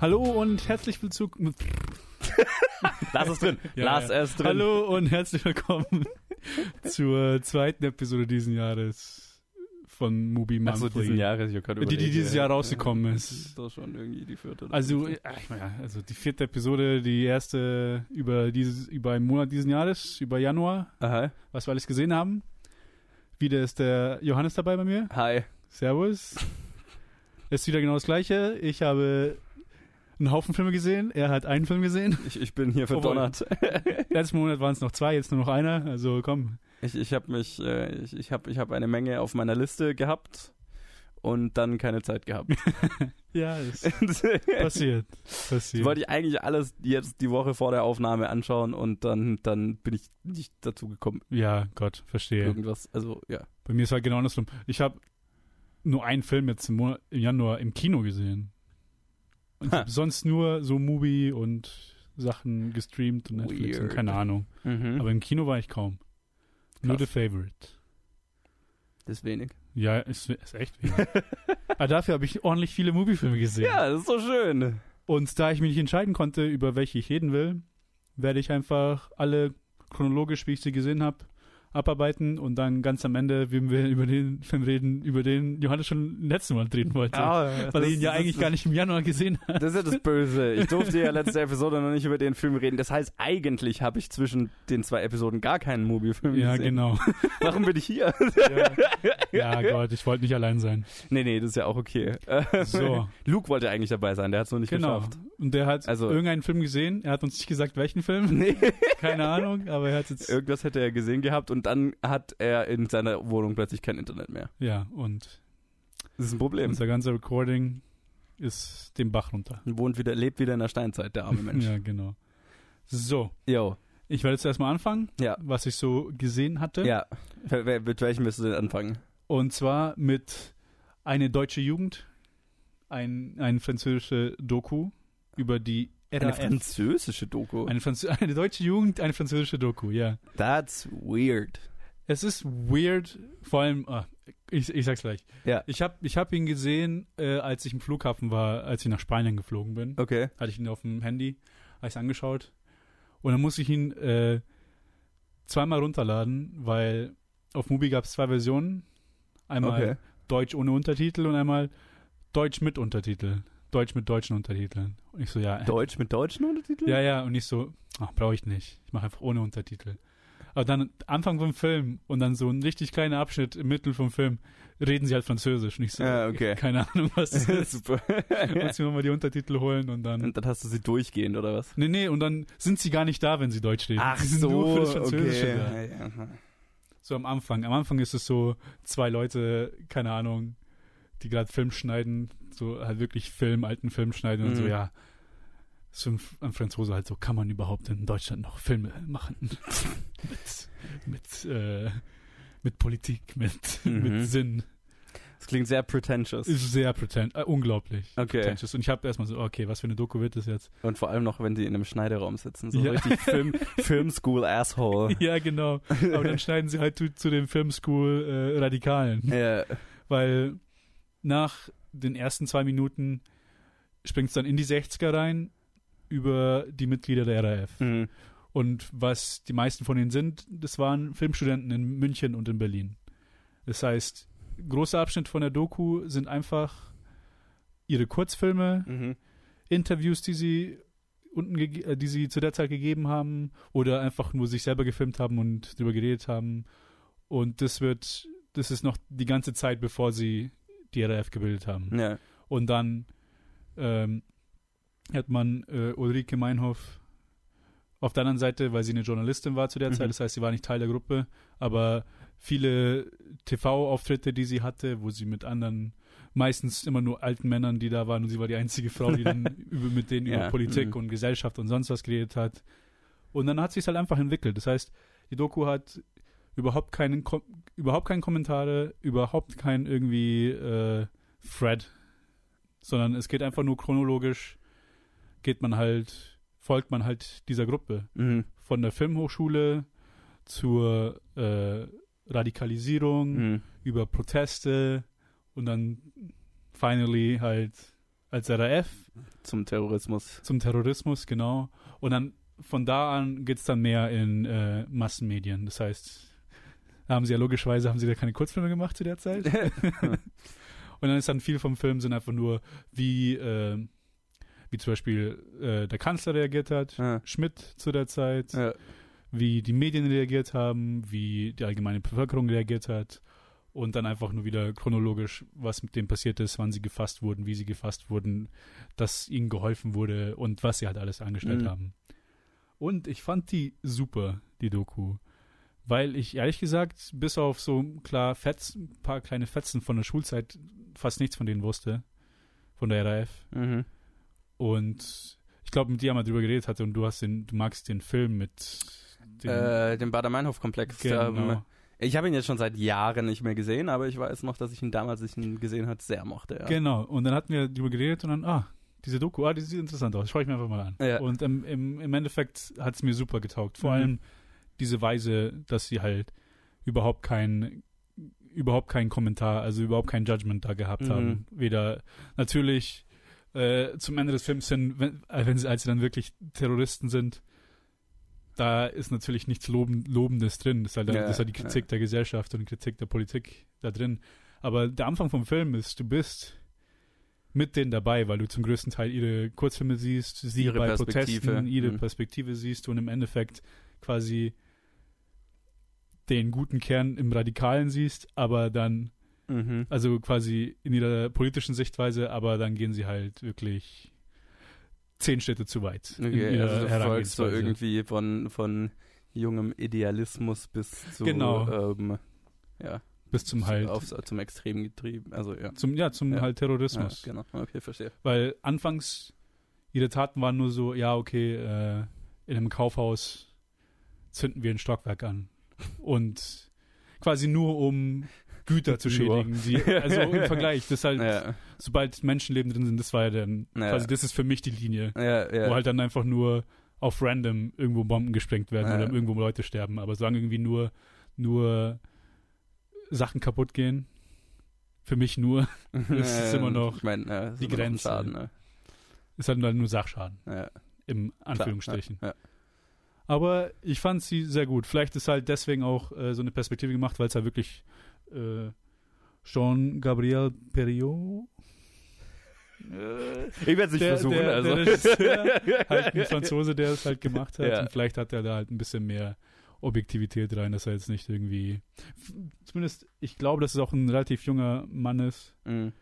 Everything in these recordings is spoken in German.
Hallo und herzlich willkommen. Lass es drin. Ja, Lass ja. es drin. Hallo und herzlich willkommen zur zweiten Episode diesen Jahres von Movie Ach so, Monthly. diesen Jahres. Ich grad Die, die dieses ja. Jahr rausgekommen Ja, ist. Das ist doch schon irgendwie die vierte. Also, ich meine, also die vierte Episode, die erste über dieses, über einen Monat diesen Jahres, über Januar, Aha. was wir alles gesehen haben. Wieder ist der Johannes dabei bei mir. Hi. Servus. ist wieder genau das gleiche. Ich habe einen Haufen Filme gesehen. Er hat einen Film gesehen. Ich, ich bin hier verdonnert. Letzten Monat waren es noch zwei, jetzt nur noch einer. Also komm. Ich, ich habe mich, äh, ich, ich habe ich hab eine Menge auf meiner Liste gehabt und dann keine Zeit gehabt. Ja, das das passiert. Passiert. wollte ich eigentlich alles jetzt die Woche vor der Aufnahme anschauen und dann, dann bin ich nicht dazu gekommen. ja, Gott, verstehe. Irgendwas, also ja. Bei mir ist halt genau andersrum. Ich habe nur einen Film jetzt im, Monat, im Januar im Kino gesehen. Und ich Ha. sonst nur so Movie und Sachen gestreamt und Netflix und Weird. keine Ahnung. Mhm. Aber im Kino war ich kaum. Nur Krass. The Favorite. das ist wenig. Ja, ist, ist echt wenig. Aber dafür habe ich ordentlich viele Moviefilme gesehen. Ja, das ist so schön. Und da ich mich nicht entscheiden konnte, über welche ich reden will, werde ich einfach alle chronologisch, wie ich sie gesehen habe, abarbeiten und dann ganz am Ende, wenn wir über den Film reden, über den Johannes schon letzten Mal reden wollte. Ah, weil er ihn ja das- eigentlich gar nicht im Januar gesehen hat. Das ist ja das Böse. Ich durfte ja letzte Episode noch nicht über den Film reden. Das heißt, eigentlich habe ich zwischen den zwei Episoden gar keinen Mobilfilm Ja, gesehen. genau. Warum bin ich hier? Ja, Gott, ich wollte nicht allein sein. nee, nee, das ist ja auch okay. So, Luke wollte eigentlich dabei sein, der hat es noch nicht genau. geschafft. Und der hat Also- irgendeinen Film gesehen. Er hat uns nicht gesagt, welchen Film. Nee, Keine Ahnung, aber er hat jetzt. irgendwas hätte er gesehen gehabt und dann hat er in seiner Wohnung plötzlich kein Internet mehr. Ja, und Das ist ein Problem. unser ganzer Recording ist den Bach runter. Wohnt wieder, lebt wieder in der Steinzeit, der arme Mensch. Ja, genau. So, Jo, ich werde jetzt erstmal anfangen, ja. was ich so gesehen hatte. Ja. Mit welchem willst du denn anfangen? Und zwar mit eine deutsche Jugend, ein, ein französische Doku über die Eine französische Doku. Eine, Franz eine deutsche Jugend, eine französische Doku, ja. That's weird. Es ist weird, vor allem, ah, ich, ich sag's gleich. Ja. Ich habe ich hab ihn gesehen, äh, als ich im Flughafen war, als ich nach Spanien geflogen bin. Okay. Hatte ich ihn auf dem Handy, habe ich angeschaut. Und dann musste ich ihn äh, zweimal runterladen, weil auf Mubi gab es zwei Versionen. Einmal Okay. Deutsch ohne Untertitel und einmal Deutsch mit Untertitel. Deutsch mit deutschen Untertiteln. Und ich so, ja. Deutsch mit deutschen Untertiteln? Ja, ja, und ich so, ach, brauche ich nicht. Ich mache einfach ohne Untertitel. Aber dann Anfang vom Film und dann so ein richtig kleiner Abschnitt im Mittel vom Film reden sie halt Französisch. Und ich so, Ja, okay. keine Ahnung, was das ist. Super. Muss mir mal die Untertitel holen und dann. Und dann hast du sie durchgehend, oder was? Nee, nee, und dann sind sie gar nicht da, wenn sie Deutsch reden. sie sind nur für das Französische da. Ja, ja. So am Anfang. Am Anfang ist es so zwei Leute, keine Ahnung, die gerade Film schneiden, so halt wirklich Film, alten Film schneiden und so, Mhm. ja. So ein, ein Franzose halt so, kann man überhaupt in Deutschland noch Filme machen? mit, mit, äh, mit Politik, mit, Mhm. mit Sinn. Das klingt sehr pretentious. Ist sehr pretend, äh, unglaublich. Okay. Pretentious. Und ich habe erstmal so, okay, was für eine Doku wird das jetzt? Und vor allem noch, wenn die in einem Schneideraum sitzen. So Ja. richtig Film, Filmschool Asshole. Ja, genau. Aber dann schneiden sie halt zu, zu den Filmschool äh, Radikalen. Ja. weil nach den ersten zwei Minuten springt es dann in die 60er rein über die Mitglieder der RAF. Mhm. Und was die meisten von ihnen sind, das waren Filmstudenten in München und in Berlin. Das heißt, großer Abschnitt von der Doku sind einfach ihre Kurzfilme, Mhm. Interviews, die sie unten, äh, die sie zu der Zeit gegeben haben, oder einfach nur sich selber gefilmt haben und drüber geredet haben. Und das wird, das ist noch die ganze Zeit, bevor sie die RAF gebildet haben. Ja. Und dann ähm, hat man äh, Ulrike Meinhof auf der anderen Seite, weil sie eine Journalistin war zu der Mhm. Zeit, das heißt, sie war nicht Teil der Gruppe, aber viele TV-Auftritte, die sie hatte, wo sie mit anderen, meistens immer nur alten Männern, die da waren und sie war die einzige Frau, die dann über, mit denen Ja, über Politik mhm. und Gesellschaft und sonst was geredet hat. Und dann hat sich halt einfach entwickelt. Das heißt, die Doku hat überhaupt keinen, Kom überhaupt keinen Kommentare, überhaupt kein irgendwie äh, Thread, sondern es geht einfach nur chronologisch, geht man halt, folgt man halt dieser Gruppe. Mhm. Von der Filmhochschule zur äh, Radikalisierung, Mhm. über Proteste und dann finally halt als RAF Zum Terrorismus. zum Terrorismus, genau. Und dann von da an geht es dann mehr in äh, Massenmedien. Das heißt, haben sie ja logischerweise haben sie da keine Kurzfilme gemacht zu der Zeit. Und dann ist dann viel vom Film sind einfach nur, wie, äh, wie zum Beispiel äh, der Kanzler reagiert hat, Ja. Schmidt zu der Zeit, Ja. wie die Medien reagiert haben, wie die allgemeine Bevölkerung reagiert hat und dann einfach nur wieder chronologisch, was mit dem passiert ist, wann sie gefasst wurden, wie sie gefasst wurden, dass ihnen geholfen wurde und was sie halt alles angestellt Mhm. haben. Und ich fand die super, die Doku. Weil ich ehrlich gesagt, bis auf so klar Fetz, ein paar kleine Fetzen von der Schulzeit fast nichts von denen wusste. Von der RAF. Mhm. Und ich glaube, mit dir haben wir drüber geredet hatte und du hast den, du magst den Film mit den, Äh, den Bader-Meinhof-Komplex. genau. Ich habe ihn jetzt schon seit Jahren nicht mehr gesehen, aber ich weiß noch, dass ich ihn damals, als ich ihn gesehen hat, sehr mochte. Ja. Genau, und dann hatten wir darüber geredet und dann, ah, diese Doku, ah, die sieht interessant aus, schaue ich mir einfach mal an. Ja. Und im, im, im Endeffekt hat es mir super getaugt. Vor Mhm. allem diese Weise, dass sie halt überhaupt kein überhaupt keinen Kommentar, also überhaupt kein Judgment da gehabt Mhm. haben. Weder natürlich äh, zum Ende des Films hin, wenn, äh, wenn sie, als sie dann wirklich Terroristen sind, da ist natürlich nichts Loben, Lobendes drin. Das ist halt, Ja, das ist halt die Kritik der Gesellschaft und die Kritik der Politik da drin. Aber der Anfang vom Film ist, du bist mit denen dabei, weil du zum größten Teil ihre Kurzfilme siehst, sie Ihre bei Perspektive. Protesten, ihre Mhm. Perspektive siehst und im Endeffekt quasi den guten Kern im Radikalen siehst, aber dann, Mhm. also quasi in ihrer politischen Sichtweise, aber dann gehen sie halt wirklich zehn Schritte zu weit. Okay, also du folgst so irgendwie von, von jungem Idealismus bis zu Genau. ähm, ja, bis zum halt, auf, zum Extrem getrieben. Also ja. zum, ja, zum Ja. halt ja Terrorismus. genau, okay, verstehe. Weil anfangs ihre Taten waren nur so, ja, okay, äh, in einem Kaufhaus zünden wir ein Stockwerk an. Und quasi nur um Güter zu schädigen. Die, also im Vergleich, das halt, Ja, sobald Menschenleben drin sind, das war ja dann, Ja. quasi das ist für mich die Linie. ja. Wo halt dann einfach nur auf random irgendwo Bomben gesprengt werden oder irgendwo Leute sterben. Aber solange irgendwie nur, nur Sachen kaputt gehen, für mich nur, es ist immer noch ich mein, es die Grenze. Schaden, ne? ist halt nur Sachschaden. im klar, Anführungsstrichen. Ja. Aber ich fand sie sehr gut. Vielleicht ist halt deswegen auch äh, so eine Perspektive gemacht, weil es halt wirklich äh, Jean-Gabriel Perriot, Ich werde es nicht der, versuchen. der, also. der Regisseur, halt ein Franzose, der es halt gemacht hat. Ja. Und vielleicht hat er da halt ein bisschen mehr Objektivität rein, dass er jetzt nicht irgendwie. Zumindest, ich glaube, dass es auch ein relativ junger Mann ist Mhm.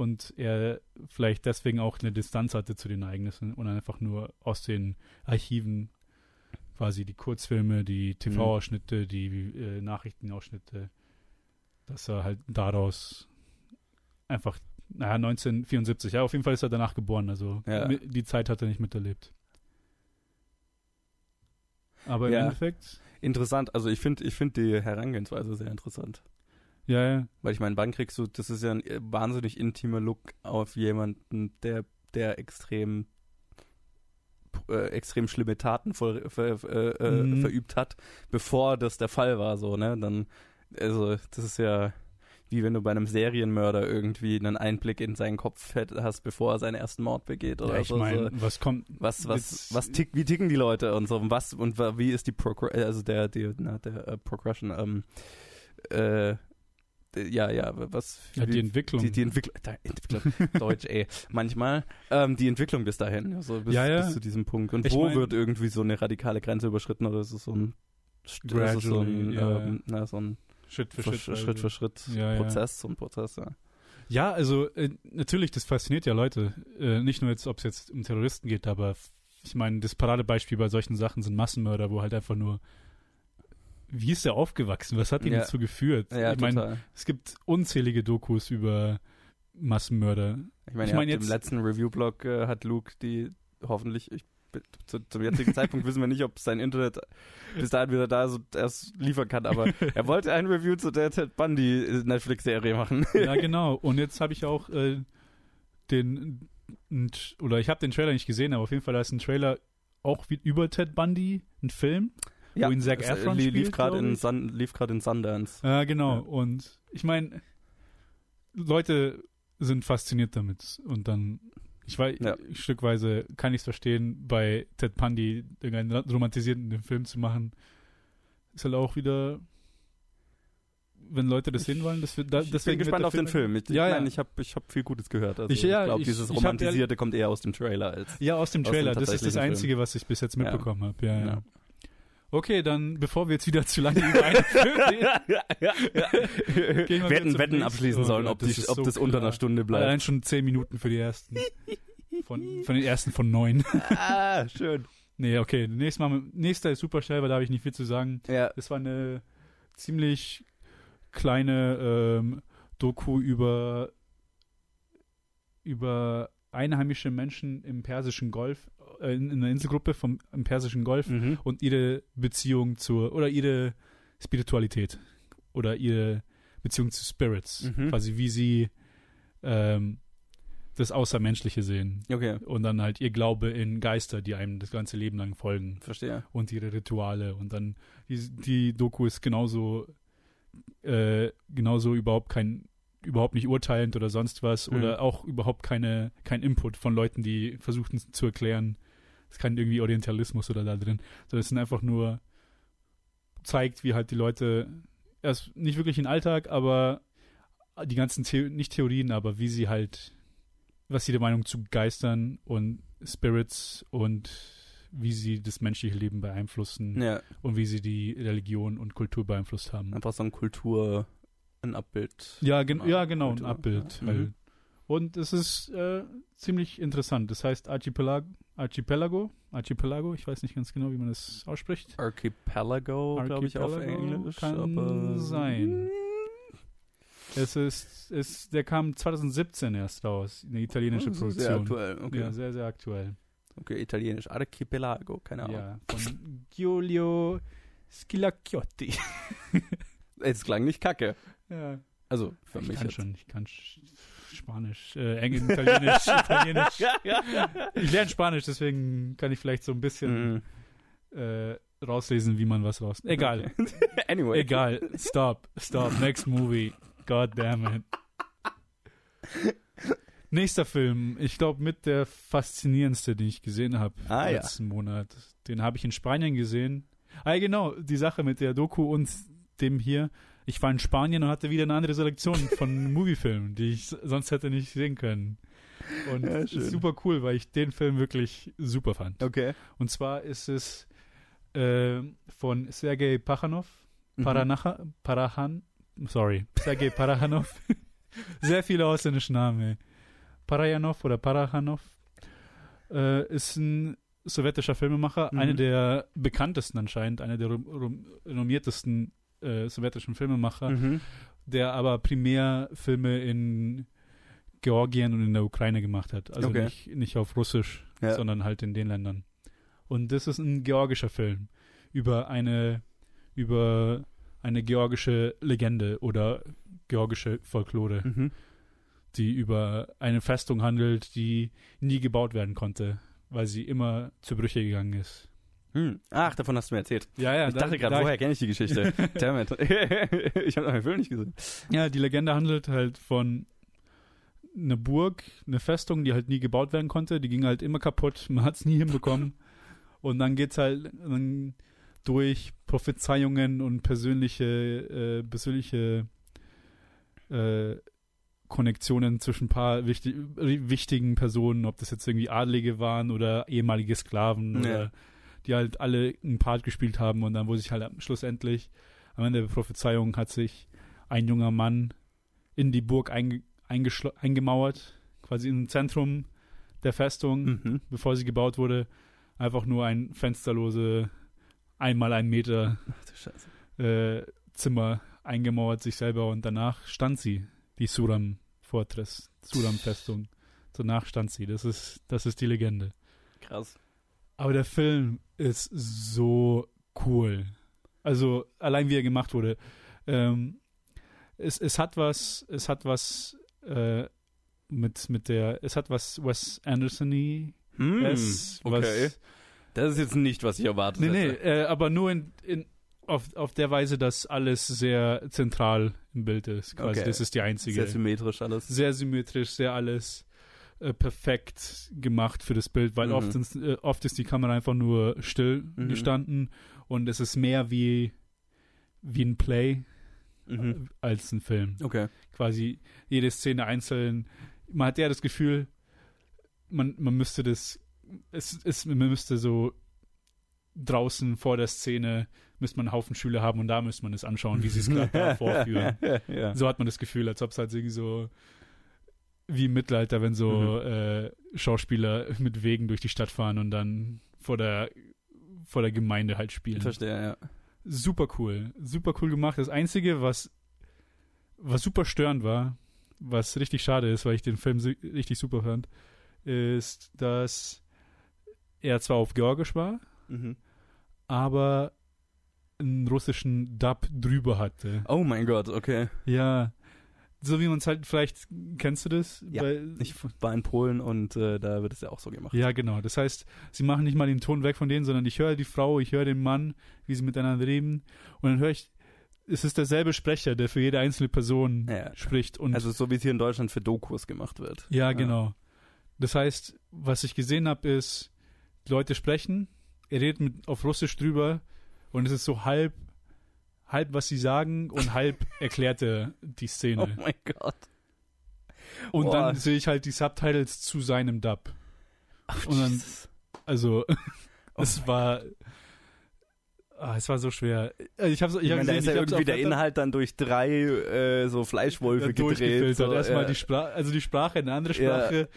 Und er vielleicht deswegen auch eine Distanz hatte zu den Ereignissen und einfach nur aus den Archiven quasi die Kurzfilme, die TV-Ausschnitte, die äh, Nachrichtenausschnitte, dass er halt daraus einfach, naja, 1974, ja, auf jeden Fall ist er danach geboren, also Ja. die Zeit hat er nicht miterlebt. Aber im Ja. Endeffekt, Interessant, also ich finde ich find die Herangehensweise sehr interessant. Ja, ja, Weil ich meine, wann kriegst du, das ist ja ein äh, wahnsinnig intimer Look auf jemanden, der, der extrem äh, extrem schlimme Taten voll, ver, äh, äh, Mhm. verübt hat, bevor das der Fall war, so, ne? Dann, also, das ist ja wie wenn du bei einem Serienmörder irgendwie einen Einblick in seinen Kopf hast, bevor er seinen ersten Mord begeht oder ja ich so. meine, was kommt, Was, was, was tick, wie ticken die Leute und so, und was, und wie ist die Progr also der, die, na, der äh, Progression, ähm, äh, ja, ja, was, ja, die wie- Entwicklung. die, die Entwicklung, Entwicklung, Deutsch, ey, manchmal, ähm, die Entwicklung bis dahin, also bis, Ja, ja. bis zu diesem Punkt. Und Ich wo mein- wird irgendwie so eine radikale Grenze überschritten oder ist es so ein, ist es so ein, ja, ähm, na, so ein Schritt für Schritt, Schritt. Schritt, also. für Schritt Ja, ja. Prozess, so ein Prozess, ja. Ja, also äh, natürlich, das fasziniert ja Leute. Äh, nicht nur jetzt, ob es jetzt um Terroristen geht, aber ich meine, das Paradebeispiel bei solchen Sachen sind Massenmörder, wo halt einfach nur wie ist er aufgewachsen? Was hat ihn Ja. dazu geführt? Ja, ich meine, es gibt unzählige Dokus über Massenmörder. Ich meine, Ich mein, im letzten Review-Blog äh, hat Luke die hoffentlich, ich, zu, zum jetzigen Zeitpunkt wissen wir nicht, ob sein Internet bis dahin wieder da ist und erst liefern kann, aber er wollte ein Review zu der Ted Bundy äh, Netflix-Serie machen. ja, genau. Und jetzt habe ich auch äh, den oder ich habe den Trailer nicht gesehen, aber auf jeden Fall da ist ein Trailer auch wie, über Ted Bundy, ein Film. Wo ihn Zac äh, Efron li- lief gerade in. Sun, lief in Sundance. Ja, genau. Ja. Und ich meine, Leute sind fasziniert damit. Und dann, ich weiß, Ja. stückweise kann ich es verstehen, bei Ted Bundy irgendeinen romantisierten Film zu machen. Ist halt auch wieder, wenn Leute das sehen wollen, das wird, da, Ich deswegen bin gespannt auf der den Film. Ich, Ja, ich ja. meine, ich habe ich hab viel Gutes gehört. Also Ich- ich, ja, glaube, ich- dieses ich hab Romantisierte kommt eher aus dem Trailer als. Ja, aus dem Aus dem Trailer. Das ist das Einzige, was ich bis jetzt Ja. mitbekommen habe. Ja, ja. Ja. Okay, dann, bevor wir jetzt wieder zu lange über einen Film reden, Gehen wir Wetten nächsten. abschließen sollen, ob, das die, ob so das unter einer Stunde bleibt. allein schon zehn Minuten für die ersten. Von, von den ersten von neun. ah, schön. Nee, okay. Nächstes Mal, nächster ist super schnell, weil da habe ich nicht viel zu sagen. Ja. Das war eine ziemlich kleine ähm, Doku über, über einheimische Menschen im Persischen Golf, in, in einer Inselgruppe vom im Persischen Golf Mhm. und ihre Beziehung zur, oder ihre Spiritualität oder ihre Beziehung zu Spirits. Mhm. Quasi wie sie ähm, das Außermenschliche sehen. Okay, Und dann halt ihr Glaube in Geister, die einem das ganze Leben lang folgen verstehe. und ihre Rituale und dann die, die Doku ist genauso äh, genauso überhaupt kein überhaupt nicht urteilend oder sonst was Mhm. oder auch überhaupt keine kein Input von Leuten, die versuchen zu erklären. Es ist kein irgendwie Orientalismus oder da drin, sondern es sind einfach nur zeigt, wie halt die Leute erst nicht wirklich den Alltag, aber die ganzen The nicht Theorien, aber wie sie halt was sie der Meinung zu Geistern und Spirits und wie sie das menschliche Leben beeinflussen Ja, und wie sie die Religion und Kultur beeinflusst haben. einfach so ein Kultur, ein Abbild. Ja, gen ja genau, ein Kultur. Abbild Ja. Mhm. Und es ist äh, ziemlich interessant. Das heißt Archipelag Archipelago, Archipelago, ich weiß nicht ganz genau, wie man das ausspricht. Archipelago, glaube ich, auf Archipelago Englisch. kann aber sein. Es ist, es, der kam 2017 erst raus, eine italienische Oh, ist Produktion. Sehr aktuell, okay. Ja, sehr, sehr aktuell. okay, italienisch. Archipelago, keine Ahnung. Ja, von Giulio Schilacchiotti. Es klang nicht kacke. Ja. Also, für ich mich kann jetzt. schon, ich kann Sch- Spanisch, äh, Englisch, Italienisch, Italienisch. Ich lerne Spanisch, deswegen kann ich vielleicht so ein bisschen Mhm. äh, rauslesen, wie man was raus. Egal, anyway. egal. Stop, stop. Next movie. God damn it. Nächster Film, ich glaube mit der faszinierendste, den ich gesehen habe Ah, letzten Monat. Den habe ich in Spanien gesehen. Ah, genau, die Sache mit der Doku und dem hier. Ich war in Spanien und hatte wieder eine andere Selektion von Moviefilmen, die ich sonst hätte nicht sehen können. Und Ja, es schön. ist super cool, weil ich den Film wirklich super fand. Okay. Und zwar ist es äh, von Sergei Pachanov, Mhm. Paranacha, Parahan, sorry, Sergei Parahanov. Sehr viele ausländische Namen. Parajanov oder Parahanov äh, ist ein sowjetischer Filmemacher, Mhm. einer der bekanntesten anscheinend, einer der renommiertesten äh, sowjetischen Filmemacher, Mhm. der aber primär Filme in Georgien und in der Ukraine gemacht hat. Also Okay. nicht, nicht auf Russisch, Ja. sondern halt in den Ländern. Und das ist ein georgischer Film über eine über eine georgische Legende oder georgische Folklore, Mhm. die über eine Festung handelt, die nie gebaut werden konnte, weil sie immer zu Brüche gegangen ist. Hm. Ach, davon hast du mir erzählt. Ja, ja. ich dachte gerade, woher kenne ich die Geschichte? Damn it. ich habe noch den Film nicht gesehen. Ja, die Legende handelt halt von einer Burg, eine Festung, die halt nie gebaut werden konnte. Die ging halt immer kaputt. Man hat es nie hinbekommen. Und dann geht's halt dann durch Prophezeiungen und persönliche, äh, persönliche äh, Konnektionen zwischen ein paar wichtig, wichtigen Personen, ob das jetzt irgendwie Adlige waren oder ehemalige Sklaven Ja. oder die halt alle einen Part gespielt haben und dann, wo sich halt schlussendlich am Ende der Prophezeiung hat sich ein junger Mann in die Burg einge eingemauert, quasi im Zentrum der Festung, Mhm. bevor sie gebaut wurde, einfach nur ein fensterlose, einmal ein Meter äh, Zimmer eingemauert sich selber und danach stand sie, die Suram Fortress, Suram Festung. Danach stand sie. Das ist, das ist die Legende. Krass. Aber der Film ist so cool. Also allein wie er gemacht wurde. Ähm, es, es hat was, es hat was äh, mit, mit der, es hat was Wes Anderson-y. Hm. Es, okay. Was, Das ist jetzt nicht, was ich erwartet nee, nee, hätte. äh, aber nur in, in auf, auf der Weise, dass alles sehr zentral im Bild ist. Quasi, Okay. das ist die einzige. Sehr symmetrisch alles. sehr symmetrisch, sehr alles äh, perfekt gemacht für das Bild, weil Mhm. oft, äh, oft ist die Kamera einfach nur still Mhm. gestanden und es ist mehr wie, wie ein Play Mhm. äh, als ein Film. Okay. Quasi jede Szene einzeln. Man hat ja das Gefühl, man, man müsste das, es, es, man müsste so draußen vor der Szene müsste man einen Haufen Schüler haben und da müsste man es anschauen, wie sie es gerade vorführen. ja. So hat man das Gefühl, als ob es halt irgendwie so wie im Mittelalter, wenn so Mhm. äh, Schauspieler mit Wegen durch die Stadt fahren und dann vor der vor der Gemeinde halt spielen. Verstehe, ja. Super cool, super cool gemacht. Das einzige, was was super störend war, was richtig schade ist, weil ich den Film richtig super fand, ist, dass er zwar auf Georgisch war, Mhm. aber einen russischen Dub drüber hatte. Oh mein Gott, okay. Ja. So wie man es halt vielleicht, kennst du das? Ja, Bei- Ich war in Polen und äh, da wird es ja auch so gemacht. ja, genau. Das heißt, sie machen nicht mal den Ton weg von denen, sondern ich höre die Frau, ich höre den Mann, wie sie miteinander reden. Und dann höre ich, es ist derselbe Sprecher, der für jede einzelne Person Ja. spricht. Und Also so wie es hier in Deutschland für Dokus gemacht wird. ja, genau. Das heißt, was ich gesehen habe, ist, die Leute sprechen, er redet mit, auf Russisch drüber und es ist so halb, halb was sie sagen und halb erklärt er die Szene. Oh mein Gott. Und Boah. dann sehe ich halt die Subtitles zu seinem Dub. Ach, Und dann- Jesus. Also, Oh es war. Ah, es war so schwer. Also Ich habe ich Ich hab meine, da gesehen, ist ja ich irgendwie der Inhalt dann durch drei äh, so Fleischwolfe ja, gedreht. So, Erstmal ja. die Sprache, also die Sprache in eine andere Ja. Sprache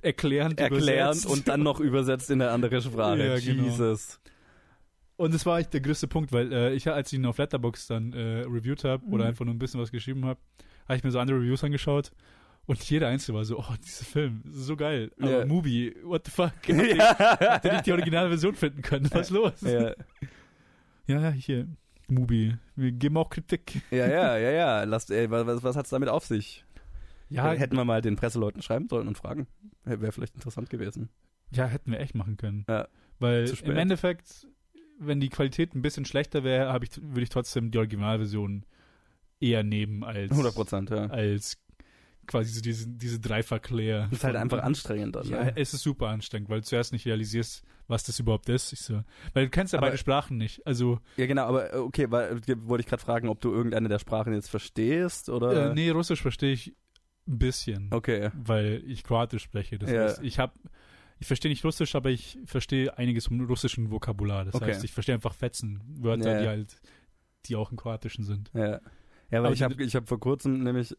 erklärend, erklärt übersetzt. und dann noch übersetzt in eine andere Sprache. Ja, genau. Und das war echt der größte Punkt, weil äh, ich, als ich ihn auf Letterboxd dann äh, reviewed habe oder Mhm. einfach nur ein bisschen was geschrieben habe, habe ich mir so andere Reviews angeschaut und jeder einzelne war so, oh, dieser Film, ist so geil. Aber Ja. Movie, what the fuck? Ihr, habt ihr nicht die originale Version finden können? Was ist los? ja. Ja, ja, hier, Mubi. Wir geben auch Kritik. ja, ja, ja, ja. Lasst, ey, was, was, hat's damit auf sich? Ja, Hätten wir mal den Presseleuten schreiben sollen und fragen. Wäre vielleicht interessant gewesen. ja, hätten wir echt machen können. Ja. Weil im Endeffekt, wenn die Qualität ein bisschen schlechter wäre, ich, würde ich trotzdem die Originalversion eher nehmen als, 100 Prozent, ja. als quasi so diese, diese. Das ist halt einfach anstrengend dann. Ja, ne? es ist super anstrengend, weil du zuerst nicht realisierst, was das überhaupt ist. Ich so, weil du kennst ja Aber- beide Sprachen nicht. Also, ja, genau, aber äh, okay, weil, äh, wollte ich gerade fragen, ob du irgendeine der Sprachen jetzt verstehst oder. äh, nee, Russisch verstehe ich ein bisschen. Okay. weil ich Kroatisch spreche. Das Ja. heißt, ich habe, ich verstehe nicht Russisch, aber ich verstehe einiges vom russischen Vokabular. Das Okay. heißt, ich verstehe einfach Fetzen, Wörter, Ja. die halt, die auch im Kroatischen sind. Ja, ja weil Aber ich die- habe ich hab vor kurzem nämlich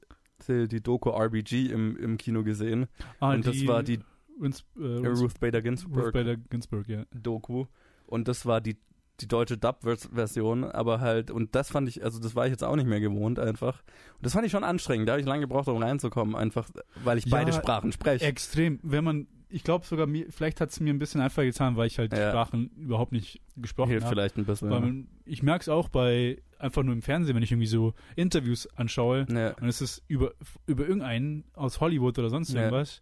die, die Doku RBG im, im Kino gesehen. Ah, und das war die Ruth, äh, Ruth, Ruth Bader Ginsburg Ruth Bader Ginsburg, ja. Doku. Und das war die, die deutsche Dub-Version, aber halt, und das fand ich, also das war ich jetzt auch nicht mehr gewohnt einfach. Und das fand ich schon anstrengend. Da habe ich lange gebraucht, um reinzukommen, einfach, weil ich Ja, beide Sprachen spreche. Extrem. Wenn man, ich glaube sogar, mir, vielleicht hat es mir ein bisschen einfacher getan, weil ich halt die Ja. Sprachen überhaupt nicht gesprochen Hilft habe. vielleicht ein bisschen. Weil man, ich merke es auch bei, einfach nur im Fernsehen, wenn ich irgendwie so Interviews anschaue, ja. Und es ist über, über irgendeinen aus Hollywood oder sonst Ja. irgendwas.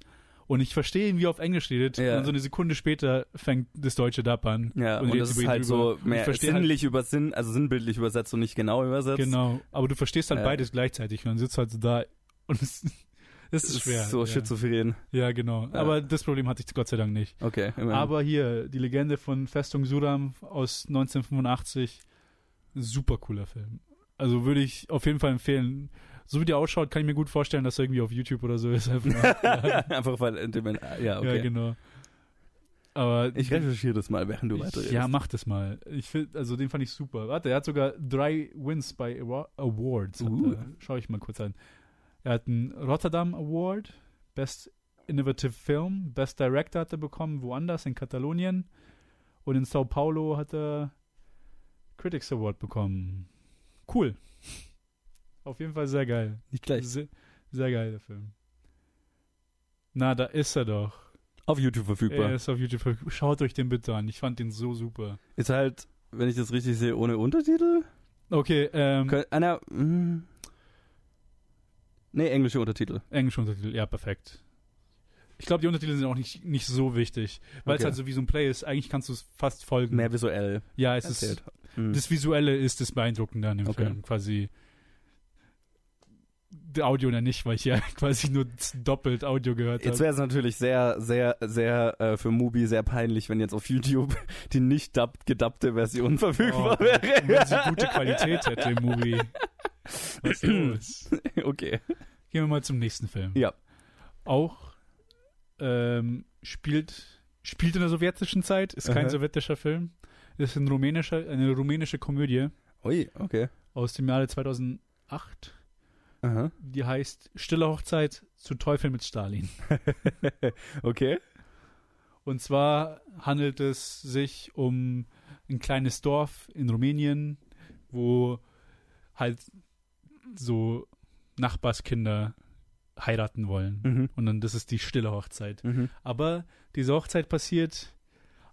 Und ich verstehe ihn, wie er auf Englisch redet. Ja. Und dann so eine Sekunde später fängt das deutsche Dub an. Ja, Und und, das ist halt drüber. so mehr halt- sinnlich über Sinn, also sinnbildlich übersetzt und nicht genau übersetzt. Genau. Aber du verstehst halt Ja. beides gleichzeitig. Und dann sitzt halt so da. Und es Das ist ist schwer. so ja. schizophren. ja, genau. Ja. Aber das Problem hatte ich Gott sei Dank nicht. Okay. immerhin. Aber hier, die Legende von Festung Suram aus 1985. Super cooler Film. Also würde ich auf jeden Fall empfehlen. So wie der ausschaut, kann ich mir gut vorstellen, dass er irgendwie auf YouTube oder so ist. Einfach Einfach weil, indem man- ja, okay. Ja, genau. Aber Ich recherchiere das mal, während du weiterredest. Ja, mach das mal. Ich find, also den fand ich super. Warte, er hat sogar drei Wins bei Awa- Awards. Uh. Schau ich mal kurz an. Er hat einen Rotterdam Award, Best Innovative Film, Best Director hat er bekommen, woanders in Katalonien. Und in Sao Paulo hat er Critics Award bekommen. Cool. Auf jeden Fall sehr geil. Nicht gleich. Sehr, sehr geil, der Film. Na, da ist er doch. Auf YouTube Er verfügbar. ist auf YouTube. verfügbar. Schaut euch den bitte an. Ich fand den so super. Ist halt, wenn ich das richtig sehe, ohne Untertitel? Okay, ähm, Kön- Einer, mm, nee, englische Untertitel. englische Untertitel, ja, perfekt. Ich glaube, die Untertitel sind auch nicht, nicht so wichtig, weil es Okay. halt so wie so ein Play ist. Eigentlich kannst du es fast folgen. Mehr visuell ja, es erzählt. ist Mhm. das Visuelle ist das Beeindruckende an dem Okay. Film. Quasi der Audio ja nicht, weil ich ja quasi nur doppelt Audio gehört Jetzt habe. wäre es natürlich sehr, sehr, sehr äh, für Mubi sehr peinlich, wenn jetzt auf YouTube die nicht gedubbte Version verfügbar Oh, wäre. wenn sie gute Qualität hätte im Movie. Was ist los? okay. Gehen wir mal zum nächsten Film. Ja. Auch ähm, spielt, spielt in der sowjetischen Zeit, ist kein Aha. sowjetischer Film. Ist ein rumänischer, eine rumänische Komödie Ui, okay. aus dem Jahre 2008. Aha. Die heißt Stille Hochzeit zu Teufel mit Stalin. okay. Und zwar handelt es sich um ein kleines Dorf in Rumänien, wo halt so Nachbarskinder heiraten wollen. Mhm. Und dann, das ist die stille Hochzeit. Mhm. Aber diese Hochzeit passiert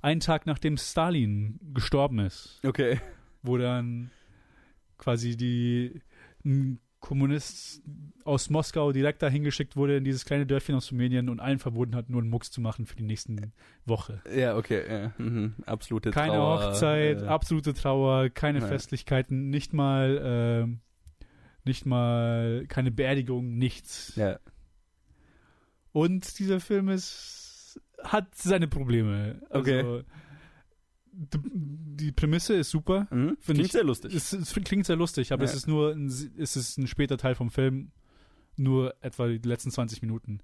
einen Tag nachdem Stalin gestorben ist, Okay. wo dann quasi die ein Kommunist aus Moskau direkt dahin geschickt wurde in dieses kleine Dörfchen aus Rumänien und allen verboten hat, nur einen Mucks zu machen für die nächsten Woche. Ja, okay. Ja. Mhm. Absolute Keine Trauer. Hochzeit, äh, absolute Trauer, keine Ja. Festlichkeiten, nicht mal, ähm, nicht mal keine Beerdigung, nichts. Ja. Und dieser Film ist, hat seine Probleme. Okay. Also, die Prämisse ist super. Mhm. Klingt ich- sehr lustig. Es, es klingt sehr lustig, aber Ja. es ist nur ein, es ist ein später Teil vom Film. Nur etwa die letzten 20 Minuten.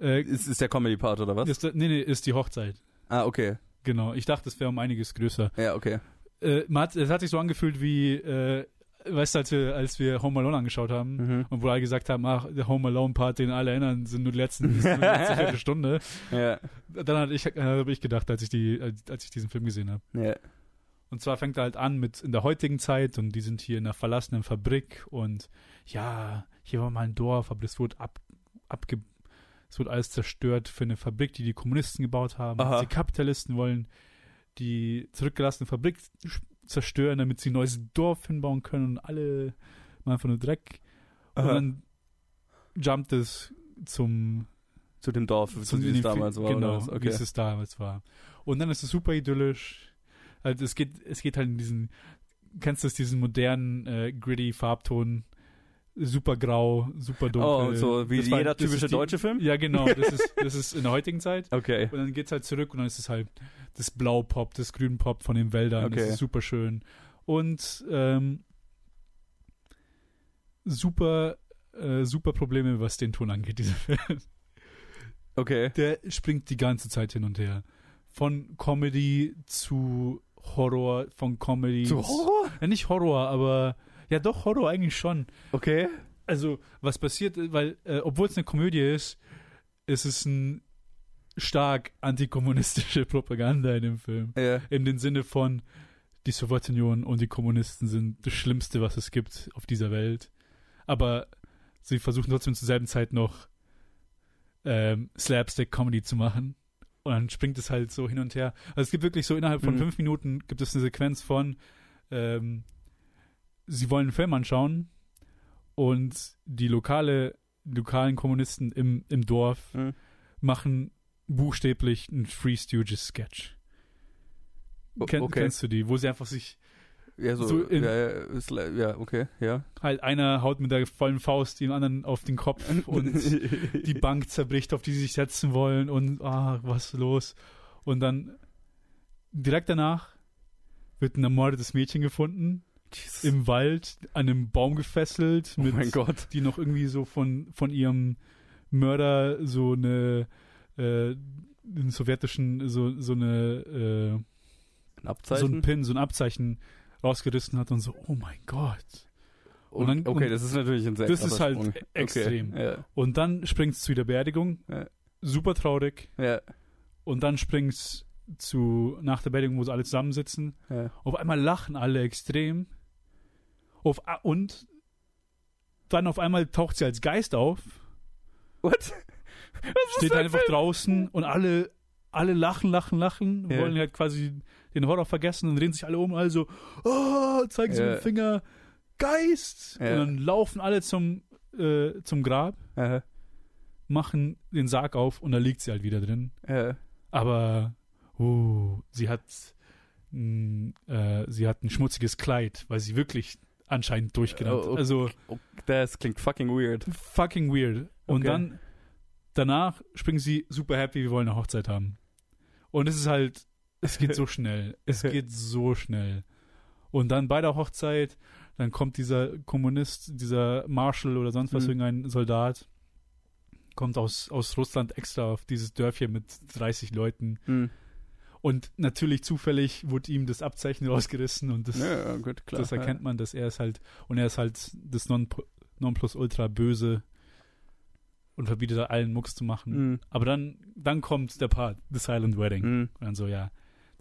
Äh, ist, ist der Comedy-Part oder was? ist, nee, nee, ist die Hochzeit. ah, okay. Genau. Ich dachte, es wäre um einiges größer. Ja, okay. Äh, man hat, es hat sich so angefühlt wie, äh, weißt du, als wir, als wir Home Alone angeschaut haben Mhm. und wo alle gesagt haben, ach, der Home Alone Part, den alle erinnern, sind nur die letzten, nur die letzte Viertelstunde. Ja. Dann hatte ich, äh, habe ich gedacht, als ich die, als, ich diesen Film gesehen habe. Ja. Und zwar fängt er halt an mit in der heutigen Zeit und die sind hier in einer verlassenen Fabrik und ja, hier war mal ein Dorf, aber das wurde ab, abge, es wurde alles zerstört für eine Fabrik, die die Kommunisten gebaut haben. Die Kapitalisten wollen die zurückgelassene Fabrik zerstören, damit sie ein neues Dorf hinbauen können und alle machen einfach nur Dreck. Und Aha. dann jumpt es zum Zu dem Dorf, zum- wie es damals war. Genau, wie Okay. es es damals war. Und dann ist es super idyllisch. Also es geht, es geht halt in diesen, kennst du es, diesen modernen, äh, gritty Farbton, super grau, super dunkel. Oh, so wie Das war- jeder das ist typische die- deutsche Film? Ja, genau, das ist, das ist in der heutigen Zeit. Okay. Und dann geht's halt zurück und dann ist es halt das Blaupop, das Grünpop von den Wäldern. Das Okay. ist super schön. Und ähm, super, äh, super Probleme, was den Ton angeht, dieser Film. Okay. Der springt die ganze Zeit hin und her. Von Comedy zu Horror, von Comedy Zu Horror? Ja, nicht Horror, aber ja doch Horror eigentlich schon. Okay. Also, was passiert, weil, äh, obwohl es eine Komödie ist, ist es ein stark antikommunistische Propaganda in dem Film. Ja. In dem Sinne von, die Sowjetunion und die Kommunisten sind das Schlimmste, was es gibt auf dieser Welt. Aber sie versuchen trotzdem zur selben Zeit noch ähm, Slapstick-Comedy zu machen. Und dann springt es halt so hin und her. Also es gibt wirklich so innerhalb von Mhm. fünf Minuten gibt es eine Sequenz von, ähm, sie wollen einen Film anschauen und die lokale, lokalen Kommunisten im, im Dorf Mhm. machen buchstäblich einen Free Stooges Sketch. Ken, okay. Kennst du die, wo sie einfach sich Ja, so, so in- ja, ja, okay, ja. halt einer haut mit der vollen Faust dem anderen auf den Kopf und die Bank zerbricht, auf die sie sich setzen wollen und ah, was ist los? Und dann direkt danach wird ein ermordetes Mädchen gefunden Jesus. im Wald an einem Baum gefesselt oh mit mein Gott. die noch irgendwie so von von ihrem Mörder so eine äh, den sowjetischen so so eine Ein äh, Abzeichen? so ein Pin so ein Abzeichen rausgerissen hat und so oh mein Gott und dann- okay, und das ist natürlich ein sehr das ist halt Sprung. extrem. Okay. Ja. Und dann springt es zu der Beerdigung. Ja. Super traurig. Ja. Und dann springt es zu, nach der Beerdigung, wo sie alle zusammensitzen. Auf einmal lachen alle extrem. Auf, und dann auf einmal taucht sie als Geist auf, What? steht für ein einfach draußen und alle, alle lachen, lachen, lachen, Ja. wollen halt quasi den Horror vergessen und drehen sich alle um, also, oh, zeigen sie mit dem Finger, Geist! Ja. Und dann laufen alle zum, äh, zum Grab, Aha. machen den Sarg auf und da liegt sie halt wieder drin. Ja. Aber uh, sie hat mh, äh, sie hat ein schmutziges Kleid, weil sie wirklich anscheinend durchgenannt. Oh. Also Oh, das klingt fucking weird. fucking weird. Und Okay. dann danach springen sie super happy, wir wollen eine Hochzeit haben. Und es ist halt, es geht so schnell. Es geht so schnell. Und dann bei der Hochzeit, dann kommt dieser Kommunist, dieser Marshal oder sonst was, Mhm. irgendein Soldat, kommt aus, aus Russland extra auf dieses Dörfchen mit 30 Leuten. Hm. Und natürlich zufällig wurde ihm das Abzeichen rausgerissen und das, Ja, gut, klar. das erkennt man, dass er ist halt, und er ist halt das Non- Nonplusultra böse und verbietet allen Mucks zu machen. Hm. Aber dann, dann kommt der Part, The Silent Wedding. Hm. Und dann so, ja,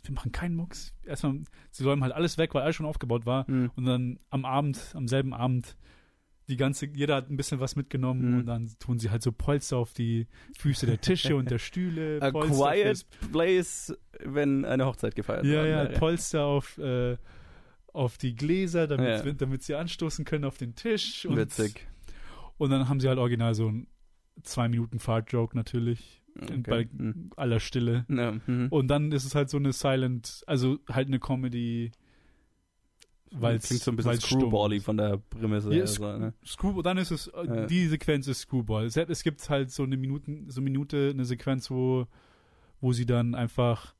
wir machen keinen Mucks. Erstmal, sie räumen halt alles weg, weil alles schon aufgebaut war. Hm. Und dann am Abend, am selben Abend, die ganze, jeder hat ein bisschen was mitgenommen Mhm. und dann tun sie halt so Polster auf die Füße der Tische und der Stühle. A Polster quiet place, wenn eine Hochzeit gefeiert Ja, worden ja, wäre. Polster auf, äh, auf die Gläser, damit, Ja. damit sie anstoßen können auf den Tisch. Und, Witzig. Und dann haben sie halt original so ein zwei Minuten Fart-Joke natürlich, in- Okay. bei Hm. aller Stille. Ja, mhm. Und dann ist es halt so eine Silent, also halt eine Comedy, weil Klingt so ein bisschen Screwbally von der Prämisse. Ja, her, Sc- so, ne? Screwball, dann ist es, äh, Ja. die Sequenz ist Screwball. Es, es gibt halt so eine Minuten, so Minute, eine Sequenz, wo, wo sie dann einfach,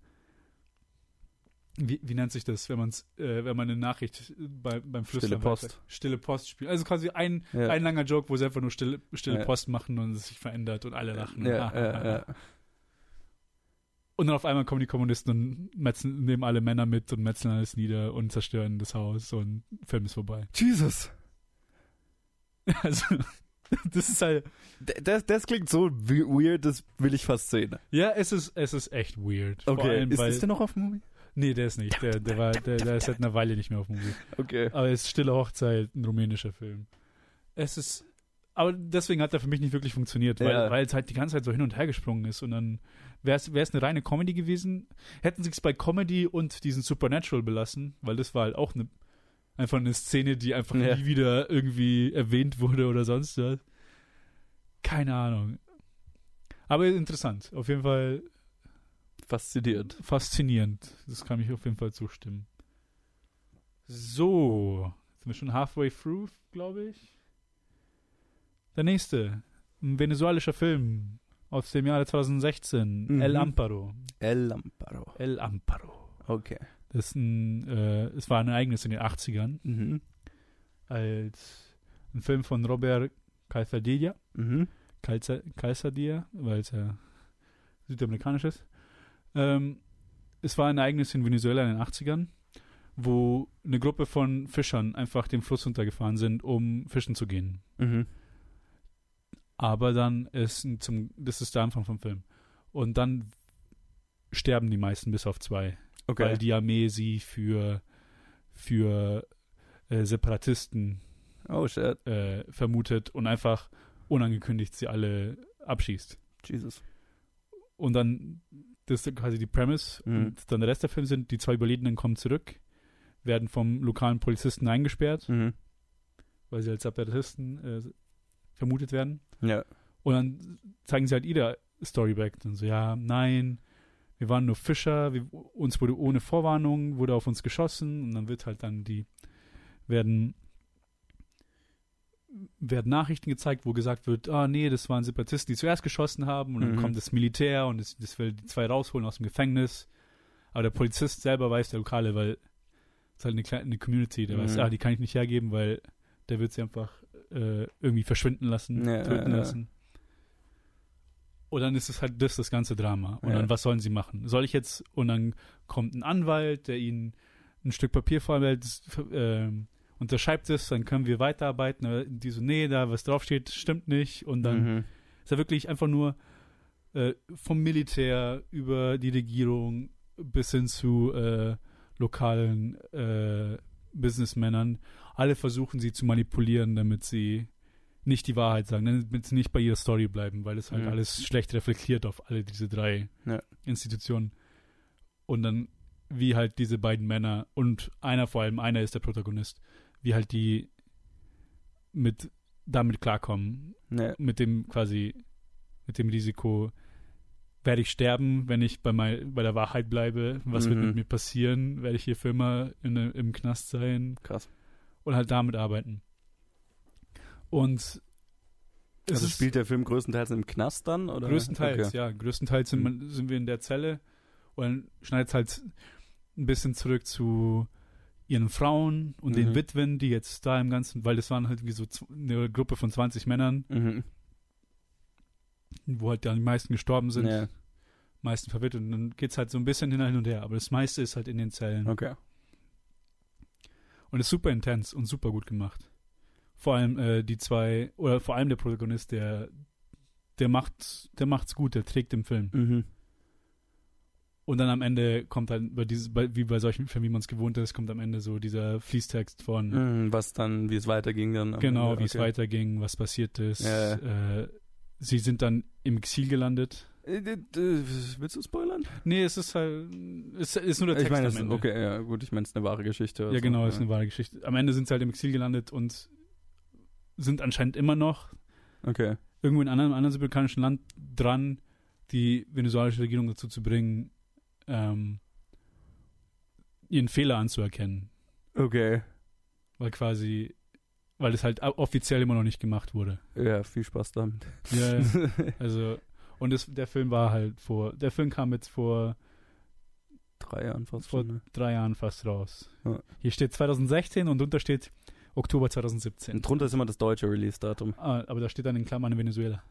wie, wie nennt sich das, wenn man's, äh, wenn man eine Nachricht bei, beim Flüstern Stille Post. weiter- Stille Post spielt. Also quasi ein, Ja. ein langer Joke, wo sie einfach nur stille, stille. Post machen und es sich verändert und alle lachen. Ja, ja, ja. Und dann auf einmal kommen die Kommunisten und metzeln, nehmen alle Männer mit und metzeln alles nieder und zerstören das Haus und Film ist vorbei. Jesus. Also, das ist halt, Das, das klingt so we- weird, das will ich fast sehen. ja, es ist, es ist echt weird. Vor Okay, allem, ist, weil, ist der noch auf dem Movie? nee, der ist nicht. Der, der war, der, der ist seit einer Weile nicht mehr auf dem Movie. Okay. Aber es ist Stille Hochzeit, ein rumänischer Film. Es ist, aber deswegen hat er für mich nicht wirklich funktioniert, weil, Ja. weil es halt die ganze Zeit so hin und her gesprungen ist und dann wäre es eine reine Comedy gewesen. Hätten sie es bei Comedy und diesen Supernatural belassen, weil das war halt auch eine, einfach eine Szene, die einfach Ja. nie wieder irgendwie erwähnt wurde oder sonst was. Keine Ahnung. Aber interessant. Auf jeden Fall Fasziniert. faszinierend. Das kann ich auf jeden Fall zustimmen. So, jetzt sind wir schon halfway through, glaube ich. Der nächste, ein venezuelischer Film aus dem Jahre 2016, Mhm. El Amparo. El Amparo. El Amparo. Okay. Das ist ein, äh, es war ein Ereignis in den 80ern, Mhm. als ein Film von Robert Calzadilla. Mhm. Calza- Calzadilla, weil es ja südamerikanisch ist. Ähm, es war ein Ereignis in Venezuela in den 80ern, wo eine Gruppe von Fischern einfach den Fluss runtergefahren sind, um fischen zu gehen. Mhm. Aber dann ist zum, das ist der Anfang vom Film. Und dann sterben die meisten bis auf zwei, Okay. weil die Armee sie für, für äh, Separatisten oh äh, vermutet und einfach unangekündigt sie alle abschießt. Jesus. Und dann, das ist quasi die Premise. Mhm. Und dann der Rest der Film sind, die zwei Überlebenden kommen zurück, werden vom lokalen Polizisten eingesperrt, Mhm. weil sie als Separatisten äh, vermutet werden. Ja. Und dann zeigen sie halt ihre Story back. Dann so, ja, nein, wir waren nur Fischer, wir, uns wurde ohne Vorwarnung, wurde auf uns geschossen und dann wird halt dann die, werden, werden Nachrichten gezeigt, wo gesagt wird, ah nee, das waren Separatisten, die zuerst geschossen haben und dann Mhm. kommt das Militär und das, das will die zwei rausholen aus dem Gefängnis. Aber der Polizist selber weiß, der Lokale, weil es ist halt eine kleine eine Community, der weiß, Mhm. ah, die kann ich nicht hergeben, weil der wird sie einfach äh, irgendwie verschwinden lassen, Ja, töten ja, lassen. Und dann ist es halt das, das ganze Drama. Und dann, was sollen sie machen? Soll ich jetzt, und dann kommt ein Anwalt, der ihnen ein Stück Papier vorhält, ähm, unterschreibt es, dann können wir weiterarbeiten. Aber Die so, nee, da was draufsteht, stimmt nicht. Und dann Mhm. ist er wirklich einfach nur äh, vom Militär über die Regierung bis hin zu äh, lokalen äh, Businessmännern. Alle versuchen sie zu manipulieren, damit sie nicht die Wahrheit sagen, damit sie nicht bei ihrer Story bleiben, weil es halt Mhm. alles schlecht reflektiert auf alle diese drei Ja. Institutionen. Und dann, wie halt diese beiden Männer und einer vor allem, einer ist der Protagonist, wie halt die mit damit klarkommen, Ja. mit dem quasi, mit dem Risiko, werde ich sterben, wenn ich bei, mein, bei der Wahrheit bleibe? Was wird Mhm. mit mir passieren? Werde ich hier für immer in, im Knast sein? Krass. Und halt damit arbeiten. Und Also spielt der Film größtenteils im Knast dann? Oder? größtenteils, Okay. ja. Größtenteils sind, Mhm. sind wir in der Zelle und dann schneidet es halt ein bisschen zurück zu ihren Frauen und den Mhm. Witwen, die jetzt da im Ganzen, weil das waren halt wie so eine Gruppe von 20 Männern, Mhm. wo halt dann die meisten gestorben sind, Ja. meisten verwitwet und dann geht es halt so ein bisschen hin und her, aber das meiste ist halt in den Zellen. Okay. Und ist super intens und super gut gemacht. Vor allem äh, die zwei, oder vor allem der Protagonist, der, der macht, der macht's gut, der trägt den Film. Mhm. Und dann am Ende kommt dann, bei dieses, bei, wie bei solchen Filmen, wie man es gewohnt ist, kommt am Ende so dieser Fließtext von Mhm, Was dann, wie es weiterging dann. genau, Ende. wie es Okay. weiterging, was passiert ist. Ja, Äh, sie sind dann im Exil gelandet. Äh, Willst du spoilern? Nee, es ist halt, es ist nur der Text ich meine, am es- Ende. okay, ja, gut, ich meine, es ist eine wahre Geschichte. Ja, also, genau, ist eine wahre Geschichte. Am Ende sind sie halt im Exil gelandet und sind anscheinend immer noch Okay. irgendwo in einem anderen südamerikanischen Land dran, die venezuelanische Regierung dazu zu bringen, ähm, ihren Fehler anzuerkennen. Okay. Weil quasi, weil es halt offiziell immer noch nicht gemacht wurde. Ja, viel Spaß damit. Ja, ja. also, und das, der Film war halt vor, der Film kam jetzt vor Drei Jahren fast Vor- schon. Ne? drei Jahren fast raus. Ja. Hier steht 2016 und drunter steht Oktober 2017. Und drunter ist immer das deutsche Release-Datum. Ah, aber da steht dann in Klammern Venezuela.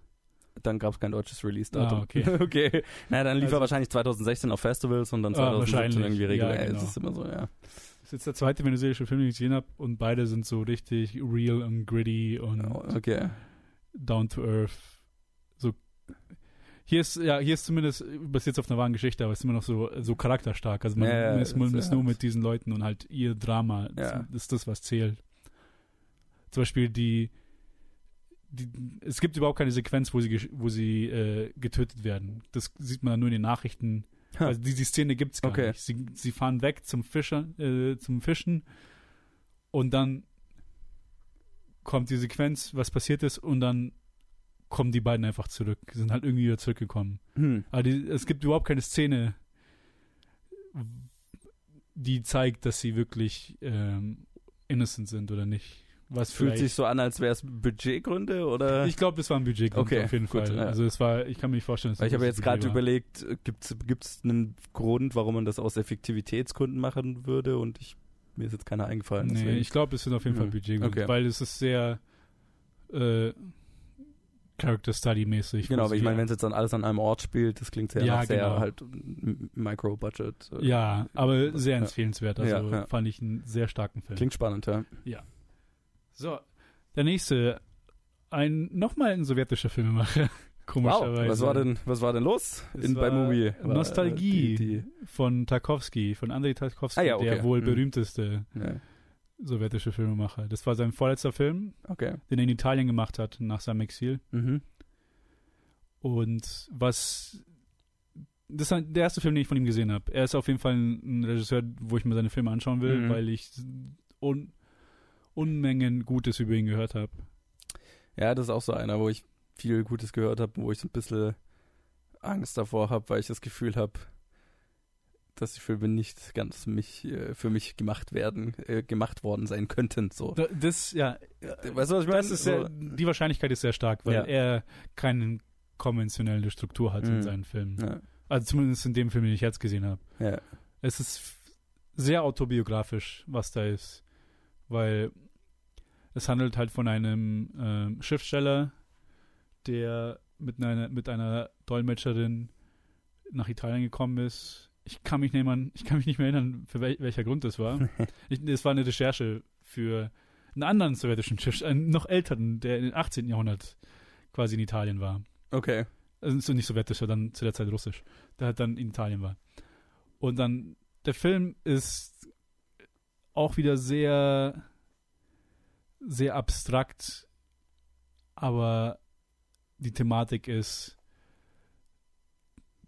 Dann gab es kein deutsches Release-Datum. Ah, okay. okay. Naja, dann lief Also- er wahrscheinlich 2016 auf Festivals und dann Ah, 2017 wahrscheinlich. irgendwie regulär. Ja, genau. Es ist immer so, ja. Das ist jetzt der zweite venezuelische Film, den ich gesehen habe und beide sind so richtig real und gritty und Okay. down to earth. So hier ist ja hier ist zumindest basiert auf einer wahren Geschichte, aber es ist immer noch so so charakterstark. Also man Ja, ja, ist, man ist nur halt- mit diesen Leuten und halt ihr Drama. Ja. Das ist das, was zählt. Zum Beispiel die, die es gibt überhaupt keine Sequenz, wo sie wo sie äh, getötet werden. Das sieht man nur in den Nachrichten. Ha. Also die, Szene gibt's gar Okay. nicht. Sie, sie fahren weg zum Fischer, äh, zum Fischen und dann kommt die Sequenz, was passiert ist und dann kommen die beiden einfach zurück. Sind halt irgendwie wieder zurückgekommen. Hm. Aber die, es gibt überhaupt keine Szene, die zeigt, dass sie wirklich ähm, innocent sind oder nicht. Was Fühlt sich so an, als wäre es Budgetgründe oder? Ich glaube, das war ein Budget Okay, auf jeden gut, Fall. ja. Also es war, ich kann mir nicht vorstellen, dass Weil ich habe jetzt gerade überlegt, gibt es einen Grund, warum man das aus Effektivitätsgründen machen würde und ich, mir ist jetzt keiner eingefallen. Nee, deswegen. ich glaube, es sind auf jeden Fall Mhm. Budget, Okay. weil es ist sehr äh, Character Study mäßig. genau, aber ich meine, wenn es jetzt dann alles an einem Ort spielt, das klingt sehr Ja, nach sehr genau. halt Micro-Budget. äh, ja, aber sehr Ja. empfehlenswert. Also Ja, ja. fand ich einen sehr starken Film. Klingt spannend, ja. So, der nächste, ein nochmal ein sowjetischer Filmemacher. Komischerweise. Wow, was war denn, was war denn los in, bei Movie? War, Nostalgie. äh, Die, Von Tarkovsky, von Andrei Tarkovsky, Ah ja, okay. der wohl Mhm. berühmteste die, ja, sowjetische Filmemacher. Das war sein vorletzter Film, okay. den er in Italien gemacht hat nach seinem Exil. Mhm. Und was. Das ist der erste Film, den ich von ihm gesehen habe. Er ist auf jeden Fall ein, Regisseur, wo ich mir seine Filme anschauen will, Mhm. weil ich un, Unmengen Gutes über ihn gehört habe. Ja, das ist auch so einer, wo ich viel Gutes gehört habe, wo ich so ein bisschen Angst davor habe, weil ich das Gefühl habe, dass die Filme nicht ganz mich, äh, für mich gemacht werden, äh, gemacht worden sein könnten. So. Da- Das, ja, Weißt du, was ich meine? das ist sehr, so, die Wahrscheinlichkeit ist sehr stark, weil Ja. er keine konventionelle Struktur hat in Mhm. seinen Filmen. ja, Also zumindest in dem Film, den ich jetzt gesehen habe. ja. Es ist sehr autobiografisch, was da ist, weil es handelt halt von einem ähm, Schriftsteller, der mit einer, mit einer Dolmetscherin nach Italien gekommen ist. Ich kann mich nicht mehr, ich kann mich nicht mehr erinnern, für wel, welcher Grund das war. es war eine Recherche für einen anderen sowjetischen Schriftsteller, einen noch älteren, der im 18. Jahrhundert quasi in Italien war Okay. also so nicht sowjetisch, sondern zu der Zeit russisch, der halt dann in Italien war. Und dann, der Film ist auch wieder sehr, sehr abstrakt, aber die Thematik ist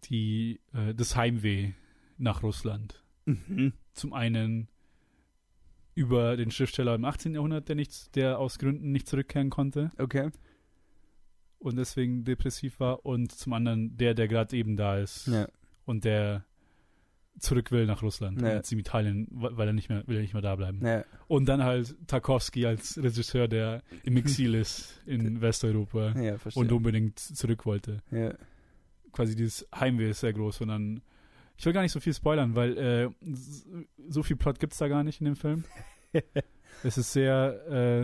die, äh, das Heimweh nach Russland. Mhm. Zum einen über den Schriftsteller im 18. Jahrhundert, der, nicht, der aus Gründen nicht zurückkehren konnte. Okay. und deswegen depressiv war und zum anderen der, der gerade eben da ist Ja. und der zurück will nach Russland, Ja. jetzt in Italien, weil er nicht mehr will er nicht mehr da bleiben. Ja. Und dann halt Tarkovsky als Regisseur, der im Exil ist in Westeuropa Ja, und unbedingt zurück wollte. ja. Quasi dieses Heimweh ist sehr groß und dann ich will gar nicht so viel spoilern, weil äh, so viel Plot gibt's da gar nicht in dem Film. es ist sehr, äh,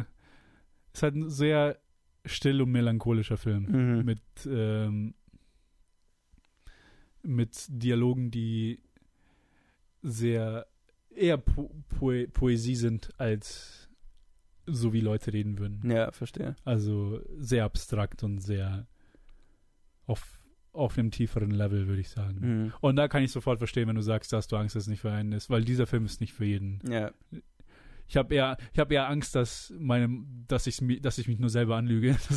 es ist halt ein sehr still und melancholischer Film Mhm. mit ähm, mit Dialogen, die sehr eher po Poe Poesie sind als so wie Leute reden würden. ja, verstehe. Also sehr abstrakt und sehr auf auf einem tieferen Level, würde ich sagen. Mhm. Und da kann ich sofort verstehen, wenn du sagst, dass du Angst, dass es nicht für einen ist, weil dieser Film ist nicht für jeden. Ja. Ich habe eher, ich habe eher Angst, dass meine, dass ich dass ich mich nur selber anlüge.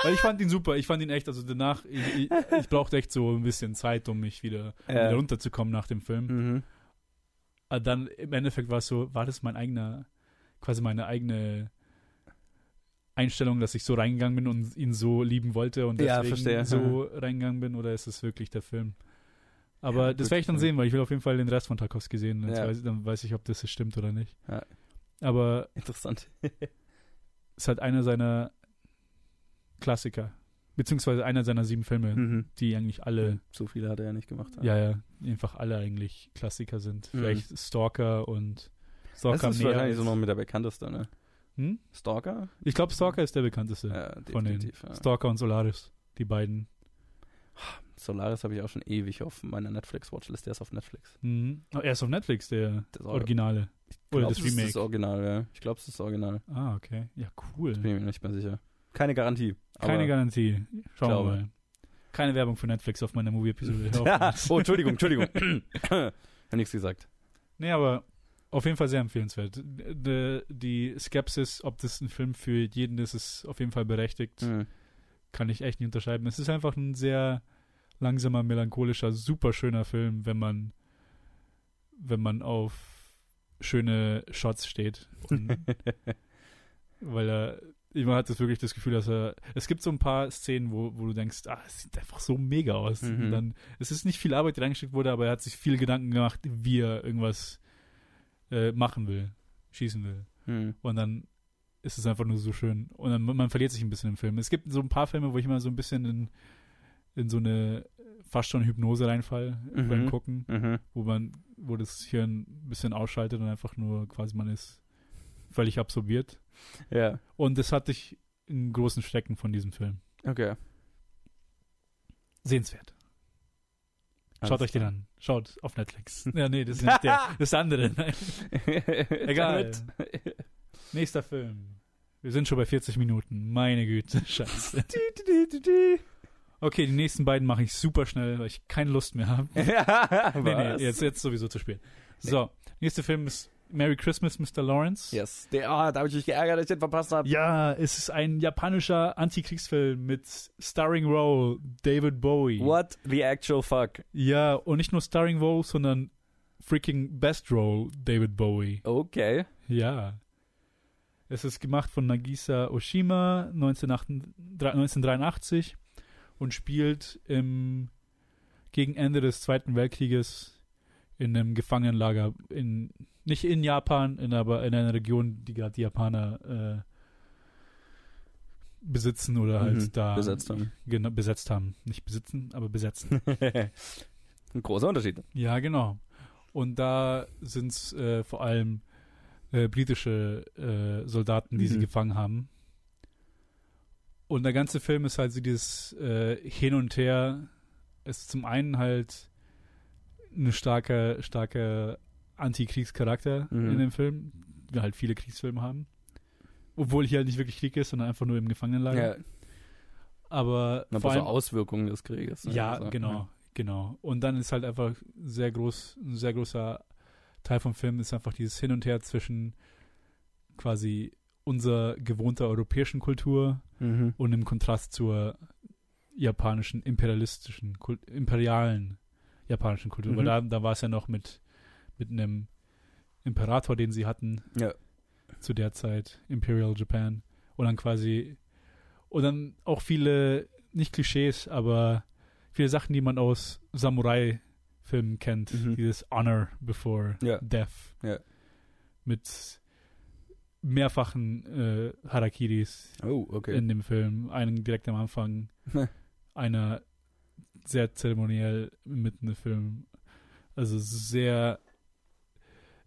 Ich, weil ich fand ihn super, ich fand ihn echt, also danach, ich, ich, ich brauchte echt so ein bisschen Zeit, um mich wieder, Ja. wieder runterzukommen nach dem Film. Mhm. Aber dann im Endeffekt war es so, war das mein eigener, quasi meine eigene Einstellung, dass ich so reingegangen bin und ihn so lieben wollte und Ja, deswegen verstehe. so reingegangen bin oder ist es wirklich der Film? Aber Ja, das werde ich dann sehen, weil ich will auf jeden Fall den Rest von Tarkovsky sehen. Ja. weiß, dann weiß ich, ob das stimmt oder nicht. Ja. Aber Interessant. es ist halt einer seiner Klassiker. Beziehungsweise einer seiner sieben Filme, Mhm. die eigentlich alle, So viele hat er ja nicht gemacht. ja, ja, einfach alle eigentlich Klassiker sind. Mhm. Vielleicht Stalker und Das Stalker ist näher wahrscheinlich so noch mit der bekannteste, ne? Hm? Stalker? Ich glaube, Stalker ist der bekannteste Ja, von den. Ja. Stalker und Solaris. Die beiden. Solaris habe ich auch schon ewig auf meiner Netflix-Watchlist. Der ist auf Netflix. Mhm. Oh, er ist auf Netflix, der Das Originale. Oder glaub, das das ist Remake. das Original, ja. Ich glaube, es ist das Original. Ah, okay. Ja, cool. Bin ich mir nicht mehr sicher. Keine Garantie. Keine Garantie. Schauen wir mal. Keine Werbung für Netflix auf meiner Movie-Episode. oh, Entschuldigung, Entschuldigung. Hab nichts gesagt. nee, aber auf jeden Fall sehr empfehlenswert. Die, die Skepsis, ob das ein Film für jeden ist, ist auf jeden Fall berechtigt. Mhm. Kann ich echt nicht unterschreiben. Es ist einfach ein sehr langsamer, melancholischer, super schöner Film, wenn man, wenn man auf schöne Shots steht. Weil er, man hat das wirklich das Gefühl, dass er, es gibt so ein paar Szenen, wo, wo du denkst, ah, es sieht einfach so mega aus. Mhm. Und dann, es ist nicht viel Arbeit, die reingesteckt wurde, aber er hat sich viel Gedanken gemacht, wie er irgendwas äh, machen will, schießen will. Mhm. Und dann ist es einfach nur so schön. Und dann, man verliert sich ein bisschen im Film. Es gibt so ein paar Filme, wo ich immer so ein bisschen in, in so eine fast schon Hypnose reinfall Mhm. beim Gucken, Mhm. wo man, wo das Hirn ein bisschen ausschaltet und einfach nur quasi man ist völlig absorbiert. Ja, Und das hatte ich in großen Strecken von diesem Film. okay. Sehenswert. Schaut euch den an. Schaut auf Netflix. Ja, nee, das ist nicht der. Das ist der andere. Nein. Egal. Nächster Film. Wir sind schon bei 40 Minuten. Meine Güte. Scheiße. Okay, die nächsten beiden mache ich super schnell, weil ich keine Lust mehr habe. Nee, nee, jetzt, jetzt sowieso zu spät. So, nächster Film ist Merry Christmas, Mr. Lawrence. Yes. Der, ah, da habe ich mich geärgert, dass ich den verpasst habe. Ja, es ist ein japanischer Antikriegsfilm mit Starring Role David Bowie. What the actual fuck? Ja, und nicht nur Starring Role, sondern freaking Best Role David Bowie. Okay. Ja. Es ist gemacht von Nagisa Oshima 1983 und spielt im, gegen Ende des Zweiten Weltkrieges in einem Gefangenenlager in nicht in Japan, in, aber in einer Region, die gerade die Japaner äh, besitzen oder halt Mhm, da besetzt haben. Genau, besetzt haben. Nicht besitzen, aber besetzen. Ein großer Unterschied. Ja, genau. Und da sind es äh, vor allem äh, britische äh, Soldaten, die sie Mhm. gefangen haben. Und der ganze Film ist halt so dieses äh, Hin und Her. Es ist zum einen halt ein starker, starker Anti-Kriegscharakter Mhm. in dem Film, wie halt viele Kriegsfilme haben. Obwohl hier halt nicht wirklich Krieg ist, sondern einfach nur im Gefangenenlager. Ja, Aber aber vor so allem, Auswirkungen des Krieges. ne? ja, Also, genau, genau. Und dann ist halt einfach sehr groß, ein sehr großer Teil vom Film ist einfach dieses Hin und Her zwischen quasi unserer gewohnter europäischen Kultur Mhm. und im Kontrast zur japanischen imperialistischen, imperialen japanischen Kultur. Weil Mhm. da, da war es ja noch mit, mit einem Imperator, den sie hatten Ja. zu der Zeit, Imperial Japan. Und dann quasi Und dann auch viele, nicht Klischees, aber viele Sachen, die man aus Samurai-Filmen kennt. Mhm. Dieses Honor before Ja. Death. Ja. Mit mehrfachen äh, Harakiris Oh, okay. in dem Film. Einen direkt am Anfang, einer sehr zeremoniell mitten im Film. Also sehr.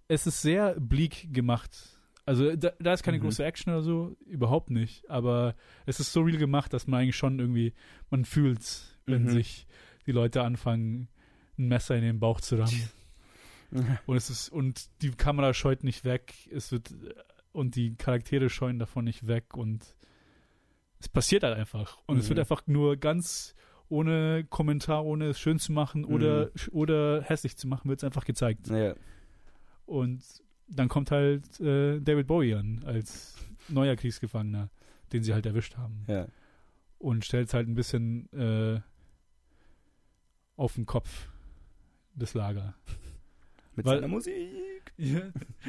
Es ist sehr bleak gemacht. Also da, da ist keine Mhm. große Action oder so, überhaupt nicht. Aber es ist so real gemacht, dass man eigentlich schon irgendwie, man fühlt, wenn Mhm. sich die Leute anfangen, ein Messer in den Bauch zu rammen. Und es ist, und die Kamera scheut nicht weg, es wird, und die Charaktere scheuen davon nicht weg und es passiert halt einfach. Und es Mhm. wird einfach nur ganz ohne Kommentar, ohne es schön zu machen oder, Mhm. oder hässlich zu machen, wird es einfach gezeigt. ja. Und dann kommt halt äh, David Bowie an als neuer Kriegsgefangener, den sie halt erwischt haben. ja. Und stellt es halt ein bisschen äh, auf den Kopf, das Lager. Mit Weil- seiner Musik. Ja.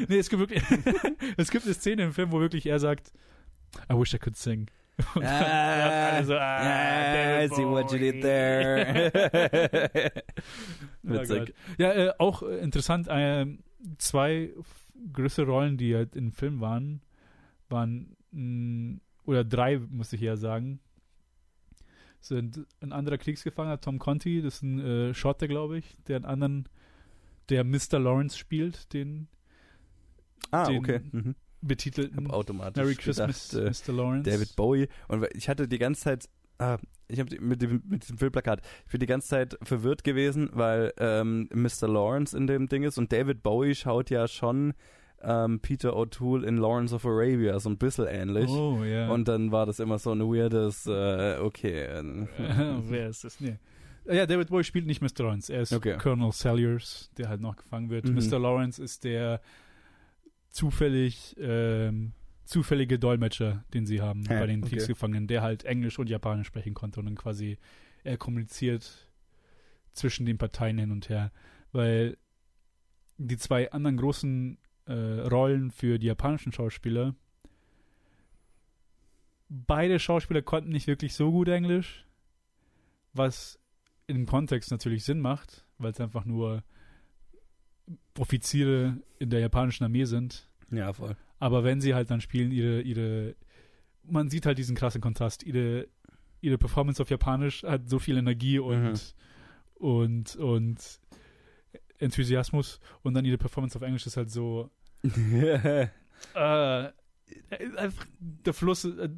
Nee, es gibt wirklich, es gibt eine Szene im Film, wo wirklich er sagt, I wish I could sing. Und dann- Ah, alle so, ah, I see what you did there. Oh Witzig. Gott. ja, äh, auch äh, interessant, äh, zwei größere Rollen, die halt im Film waren, waren, mh, oder drei, muss ich eher sagen, sind ein anderer Kriegsgefangener, Tom Conti, das ist ein äh, Schotte, glaube ich, der einen anderen, der Mr. Lawrence spielt, den ah, Den- okay. Mhm. Betitelten automatisch Merry Christmas, gedacht, äh, Mr. Lawrence. David Bowie. Und ich hatte die ganze Zeit, ah, ich habe mit dem, mit diesem Filmplakat, ich bin die ganze Zeit verwirrt gewesen, weil ähm, Mr. Lawrence in dem Ding ist und David Bowie schaut ja schon ähm, Peter O'Toole in Lawrence of Arabia so ein bisschen ähnlich. Oh, ja. Und dann war das immer so ein weirdes, äh, okay. äh, Wer ist das? Nee. Ja, David Bowie spielt nicht Mr. Lawrence. Er ist Okay. Colonel Salyers, der halt noch gefangen wird. Mhm. Mr. Lawrence ist der zufällig ähm, zufällige Dolmetscher, den sie haben Ja, bei den okay. Kriegsgefangenen, der halt Englisch und Japanisch sprechen konnte und dann quasi er kommuniziert zwischen den Parteien hin und her, weil die zwei anderen großen äh, Rollen für die japanischen Schauspieler beide Schauspieler konnten nicht wirklich so gut Englisch, was im Kontext natürlich Sinn macht, weil es einfach nur Offiziere in der japanischen Armee sind. ja, voll. Aber wenn sie halt dann spielen, ihre, ihre, man sieht halt diesen krassen Kontrast. Ihre, ihre Performance auf Japanisch hat so viel Energie und, und, und Enthusiasmus und dann ihre Performance auf Englisch ist halt so, äh, einfach der Fluss, äh,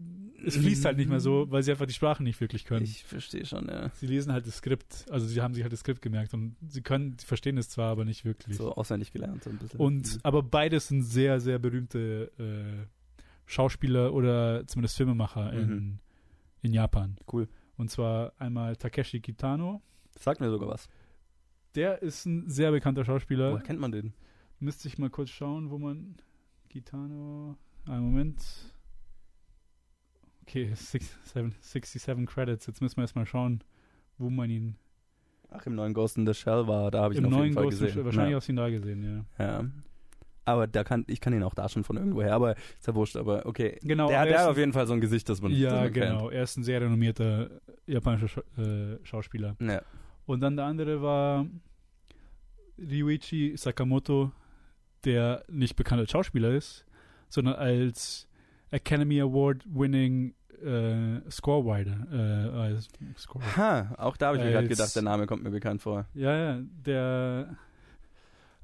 es fließt halt nicht mehr so, weil sie einfach die Sprache nicht wirklich können. ich verstehe schon, ja. Sie lesen halt das Skript, also sie haben sich halt das Skript gemerkt und sie können, sie verstehen es zwar, aber nicht wirklich. So auswendig gelernt, so ein bisschen. Und aber beides sind sehr, sehr berühmte äh, Schauspieler oder zumindest Filmemacher in, Mhm. in Japan. Cool. Und zwar einmal Takeshi Kitano. Sagt mir sogar was. Der ist ein sehr bekannter Schauspieler. Woher kennt man den? Müsste ich mal kurz schauen, wo man Kitano. Einen Moment. Okay, six, seven, 67 Credits. Jetzt müssen wir erstmal schauen, wo man ihn. Ach, im neuen Ghost in the Shell war, da habe ich Im ihn auf neuen jeden Fall Ghost gesehen. Wahrscheinlich ja. hast du ihn da gesehen, ja. ja. Aber da kann, ich kann ihn auch da schon von irgendwo her, aber ist ja wurscht, aber okay. Genau, der hat ein- auf jeden Fall so ein Gesicht, das man, Ja, genau. Er ist ein sehr renommierter japanischer Scha äh, Schauspieler. kennt. Ja. Und dann der andere war Ryuichi Sakamoto, der nicht bekannt als Schauspieler ist, sondern als Academy Award winning äh, Scorewriter. Äh, Score Ha, auch da habe ich mir gerade gedacht, der Name kommt mir bekannt vor. ja, ja, der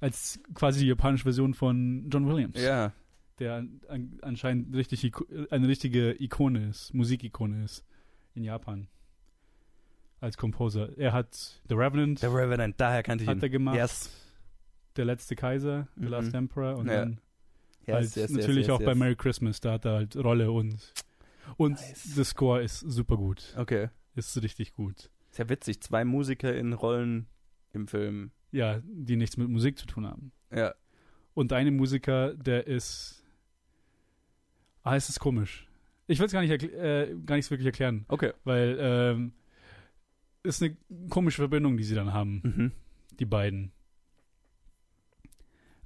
als quasi die japanische Version von John Williams, Ja, der an, an, anscheinend richtig eine richtige Ikone ist, Musikikone ist in Japan. Als Composer. Er hat The Revenant der Revenant, daher kannte ich ihn. hat er gemacht. Yes. Der letzte Kaiser, The Mhm. Last Emperor und Ja. dann Yes, halt yes, natürlich yes, auch bei. Merry Christmas, da hat er halt Rolle und und Nice. der Score ist super gut. Okay. Ist richtig gut. Ist ja witzig, zwei Musiker in Rollen im Film. Ja, die nichts mit Musik zu tun haben. Ja. Und eine Musiker, der ist Ah, es ist komisch. Ich will es gar nicht äh, gar nicht wirklich erklären, Okay. weil ähm, ist eine komische Verbindung, die sie dann haben, Mhm. die beiden.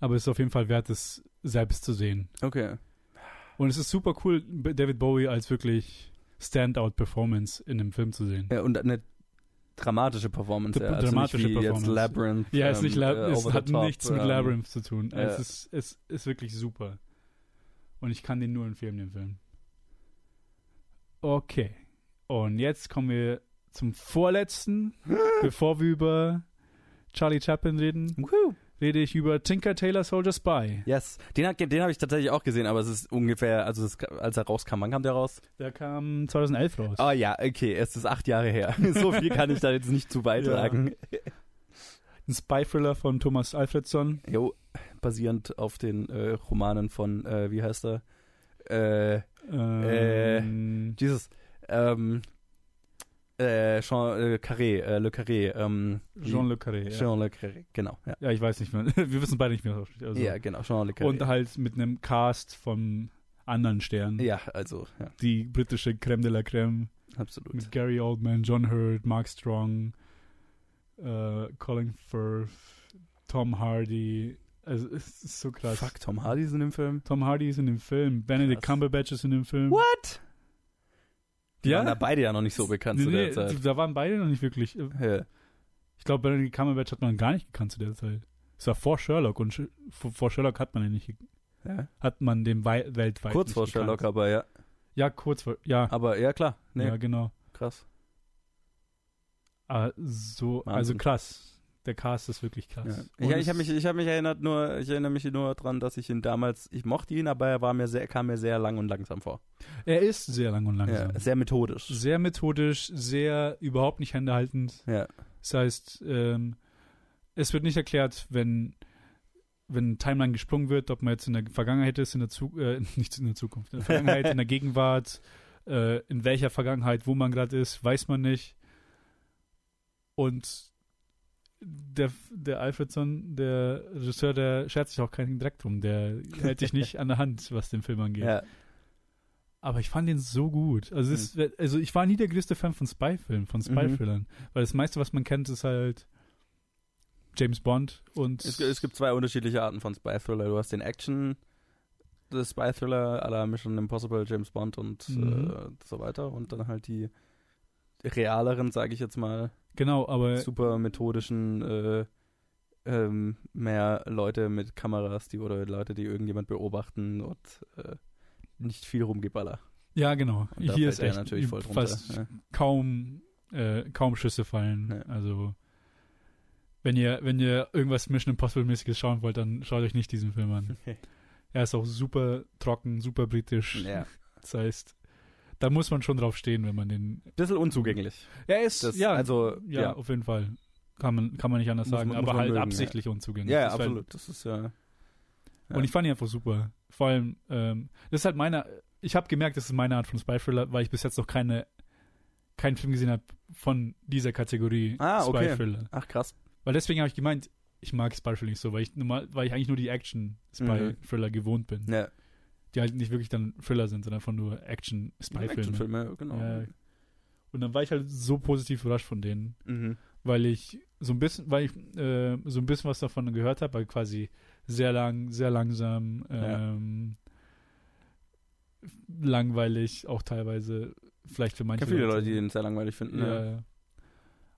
Aber es ist auf jeden Fall wert, es selbst zu sehen. Okay. Und es ist super cool, David Bowie als wirklich Standout-Performance in einem Film zu sehen. Ja, und eine dramatische Performance. D- ja. Also dramatische Performance. Labyrinth. Ja, es, ist nicht ähm, Lab äh, es hat top, nichts mit ähm, Labyrinth zu tun. ja. Es, ist, es ist wirklich super. Und ich kann den nur empfehlen, den Film. Okay. Und jetzt kommen wir zum vorletzten. Bevor wir über Charlie Chaplin reden, Woohoo. Rede ich über Tinker Tailor Soldier Spy. Yes. Den, hat- den habe ich tatsächlich auch gesehen, aber es ist ungefähr, also es, als er rauskam, wann kam der raus? Der kam 2011 raus. Oh ja, okay, es ist acht Jahre her. so viel kann ich da jetzt nicht zu beitragen. Ein Spy-Thriller von Thomas Alfredson. Jo, basierend auf den äh, Romanen von, äh, wie heißt er? Äh, Ähm, Jesus, ähm, äh, Jean äh, Carré, äh, Le Carré, ähm, Jean Le Carré. Ja. Jean Le Carré, genau. Ja, ja, ich weiß nicht mehr. Wir wissen beide nicht mehr. Also. ja genau, Jean Le Carré. Und halt mit einem Cast von anderen Sternen. ja, also, ja, Die britische Creme de la Creme. absolut. Mit Gary Oldman, John Hurt, Mark Strong, äh, Colin Firth, Tom Hardy. Also es ist so krass. Fuck, Tom Hardy ist in dem Film. Tom Hardy ist in dem Film. Benedict Krass. Cumberbatch ist in dem Film. What? Die Ja? waren da beide ja noch nicht so bekannt Nee, zu der nee, Zeit. da waren beide noch nicht wirklich. äh, Ja. Ich glaube, Benedict Cumberbatch hat man gar nicht gekannt zu der Zeit. Es war vor Sherlock und vor, Sherlock hat man ihn nicht, Ja. hat man den wei weltweit Kurz vor gekannt. Sherlock, aber ja. Ja, kurz vor, ja, Aber ja, klar. Nee, ja, genau. krass. Ah, so, also krass. Der Cast ist wirklich krass. Ja. Ich, ich habe mich, ich hab mich erinnert nur, ich erinnere mich nur dran, dass ich ihn damals, ich mochte ihn, aber er war mir sehr, kam mir sehr lang und langsam vor. Er ist sehr lang und langsam. Ja, sehr methodisch. Sehr methodisch, sehr überhaupt nicht händehaltend. Ja. Das heißt, ähm, es wird nicht erklärt, wenn wenn Timeline gesprungen wird, ob man jetzt in der Vergangenheit ist, in der Zu äh, nicht in der Zukunft, in der Vergangenheit, in der Gegenwart, äh, in welcher Vergangenheit, wo man gerade ist, weiß man nicht. Und der, der Alfredson, der Regisseur, der schert sich auch keinen Dreck drum. Der hält sich nicht an der Hand, was den Film angeht. ja. Aber ich fand den so gut. Also, ist- also ich war nie der größte Fan von Spy-Filmen, von Spy-Thrillern. Weil das meiste, was man kennt, ist halt James Bond und Es, es gibt zwei unterschiedliche Arten von Spy-Thriller. Du hast den Action, Spy-Thriller à la Mission Impossible, James Bond und Mhm. äh, so weiter. Und dann halt die realeren, sage ich jetzt mal, genau, aber super methodischen, äh, ähm, mehr Leute mit Kameras, die oder Leute, die irgendjemand beobachten und äh, nicht viel rumgeballer. ja, genau. Hier ist echt natürlich voll drunter. fast Ja. kaum, äh, kaum Schüsse fallen. Ja. Also wenn ihr, wenn ihr irgendwas Mission Impossible-mäßiges schauen wollt, dann schaut euch nicht diesen Film an. Er ist auch super trocken, super britisch. ja. Das heißt, da muss man schon drauf stehen, wenn man den. Bisschen unzugänglich. Er ist, Das, ja, also, ja, ja. auf jeden Fall. Kann man, kann man nicht anders Muss sagen, man- aber halt mögen, absichtlich unzugänglich. Ja, ja, Das ist halt- absolut. Das ist ja. Ja. Und ich fand ihn einfach super. Vor allem, ähm, das ist halt meine, ich habe gemerkt, das ist meine Art von Spy-Thriller, weil ich bis jetzt noch keine, keinen Film gesehen habe von dieser Kategorie Ah, okay. Spy-Thriller. Ach, krass. Weil deswegen habe ich gemeint, ich mag Spy-Thriller nicht so, weil ich, normal, weil ich eigentlich nur die Action-Spy-Thriller gewohnt bin. Ja. Die halt nicht wirklich dann Thriller sind, sondern einfach nur Action-Spy-Filme. Actionfilme, genau. Ja. Und dann war ich halt so positiv überrascht von denen, Mhm. weil ich so ein bisschen, weil ich äh, so ein bisschen was davon gehört habe, weil quasi sehr lang, sehr langsam, Ja. ähm, langweilig, auch teilweise vielleicht für Ich manche kenne viele Leute, die den sehr langweilig finden. ja. Ja. ja.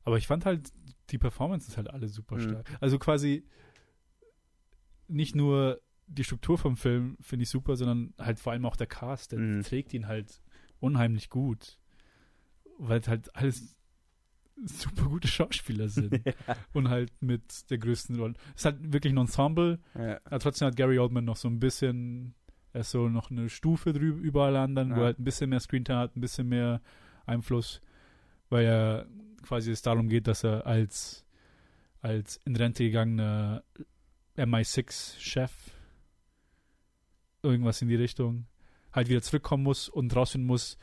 Aber ich fand halt, die Performance ist halt alle super Mhm. stark. Also quasi nicht nur die Struktur vom Film finde ich super, sondern halt vor allem auch der Cast, der Mhm. trägt ihn halt unheimlich gut. Weil halt alles super gute Schauspieler sind. Und halt mit der größten Rolle. Es ist halt wirklich ein Ensemble, ja. aber trotzdem hat Gary Oldman noch so ein bisschen, er ist so noch eine Stufe drüber über alle anderen, wo Ja. er halt ein bisschen mehr Screentime hat, ein bisschen mehr Einfluss, weil er quasi es darum geht, dass er als, als in Rente gegangener MI6-Chef irgendwas in die Richtung halt wieder zurückkommen muss und rausfinden muss,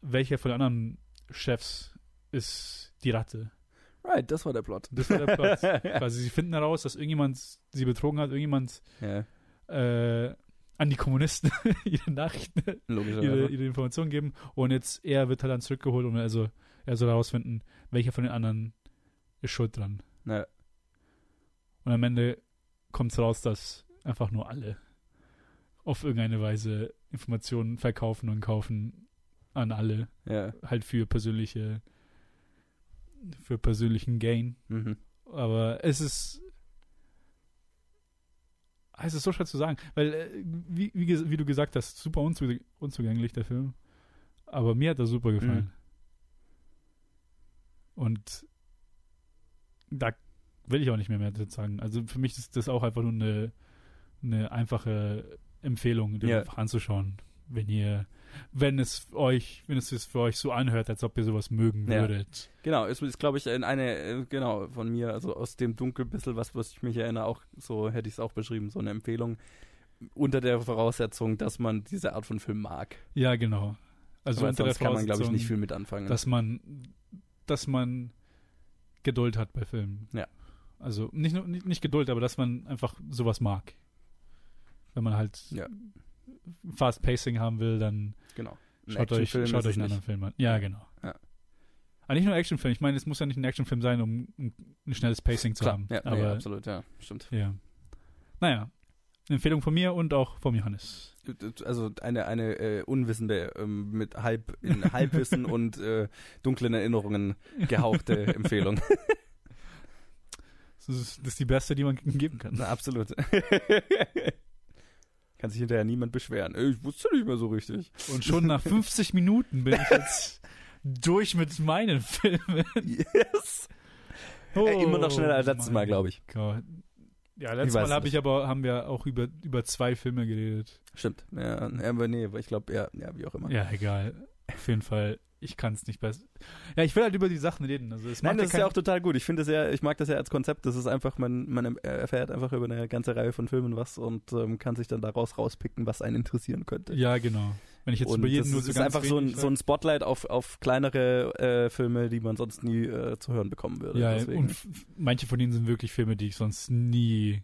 welcher von den anderen Chefs ist die Ratte. Right, das war der Plot. Das war der Plot. Quasi, sie finden heraus, dass irgendjemand sie betrogen hat, irgendjemand ja, äh, an die Kommunisten ihre Nachrichten, ihre, ihre Informationen geben und jetzt er wird halt dann zurückgeholt und also er soll herausfinden, welcher von den anderen ist schuld dran. Ja. Und am Ende kommt es raus, dass einfach nur alle auf irgendeine Weise Informationen verkaufen und kaufen an alle. Ja. Halt für persönliche, für persönlichen Gain. Mhm. Aber es ist. Es ist so schwer zu sagen, weil, äh, wie, wie, wie du gesagt hast, super unzu unzugänglich, der Film. Aber mir hat er super gefallen. Und da will ich auch nicht mehr mehr dazu sagen. Also für mich ist das auch einfach nur eine, eine einfache Empfehlung, den Ja. einfach anzuschauen. Wenn ihr, wenn es euch, wenn es für euch so anhört, als ob ihr sowas mögen Ja. würdet. Genau, es ist, glaube ich, in eine, äh, genau, von mir, also aus dem Dunkel bisschen, was, was ich mich erinnere, auch so hätte ich es auch beschrieben, so eine Empfehlung unter der Voraussetzung, dass man diese Art von Film mag. Ja, genau. Also Weil unter der kann man, glaube ich, nicht viel mit anfangen. dass man, dass man Geduld hat bei Filmen. Ja. Also nicht nur nicht, nicht Geduld, aber dass man einfach sowas mag. Wenn man halt Ja. Fast Pacing haben will, dann genau. Schaut euch, schaut euch einen nicht. anderen Film an. Ja, genau. Ja. Aber nicht nur Actionfilm. Ich meine, es muss ja nicht ein Actionfilm sein, um ein, schnelles Pacing zu Klar, haben. ja, aber absolut, ja, stimmt. ja. Naja. Eine Empfehlung von mir und auch vom Johannes. Also eine, eine äh, Unwissende ähm, mit halb, in Halbwissen und äh, dunklen Erinnerungen gehauchte Empfehlung. Das ist, das ist die beste, die man geben kann. Na, absolut. Kann sich hinterher niemand beschweren. Ey, Ich wusste nicht mehr so richtig. Und schon nach 50 Minuten bin ich jetzt durch mit meinen Filmen. Yes. Äh, immer noch schneller als letztes Mal, glaube ich. Gott. Ja, letztes Mal habe nicht. ich aber, haben wir auch über, über zwei Filme geredet. Stimmt. Ja, nee, ich glaube, ja, ja, wie auch immer. Ja, egal. Auf jeden Fall, ich kann es nicht besser. Ja, ich will halt über die Sachen reden. Also es Nein, das ist ja auch total gut. Ich finde es ja, ich mag das ja als Konzept. Das ist einfach, man, man erfährt einfach über eine ganze Reihe von Filmen was und ähm, kann sich dann daraus rauspicken, was einen interessieren könnte. Ja, genau. Wenn ich jetzt und über jeden das nur ist, so ist einfach so ein, so ein Spotlight auf, auf kleinere äh, Filme, die man sonst nie äh, zu hören bekommen würde. Ja, Deswegen. und manche von denen sind wirklich Filme, die ich sonst nie.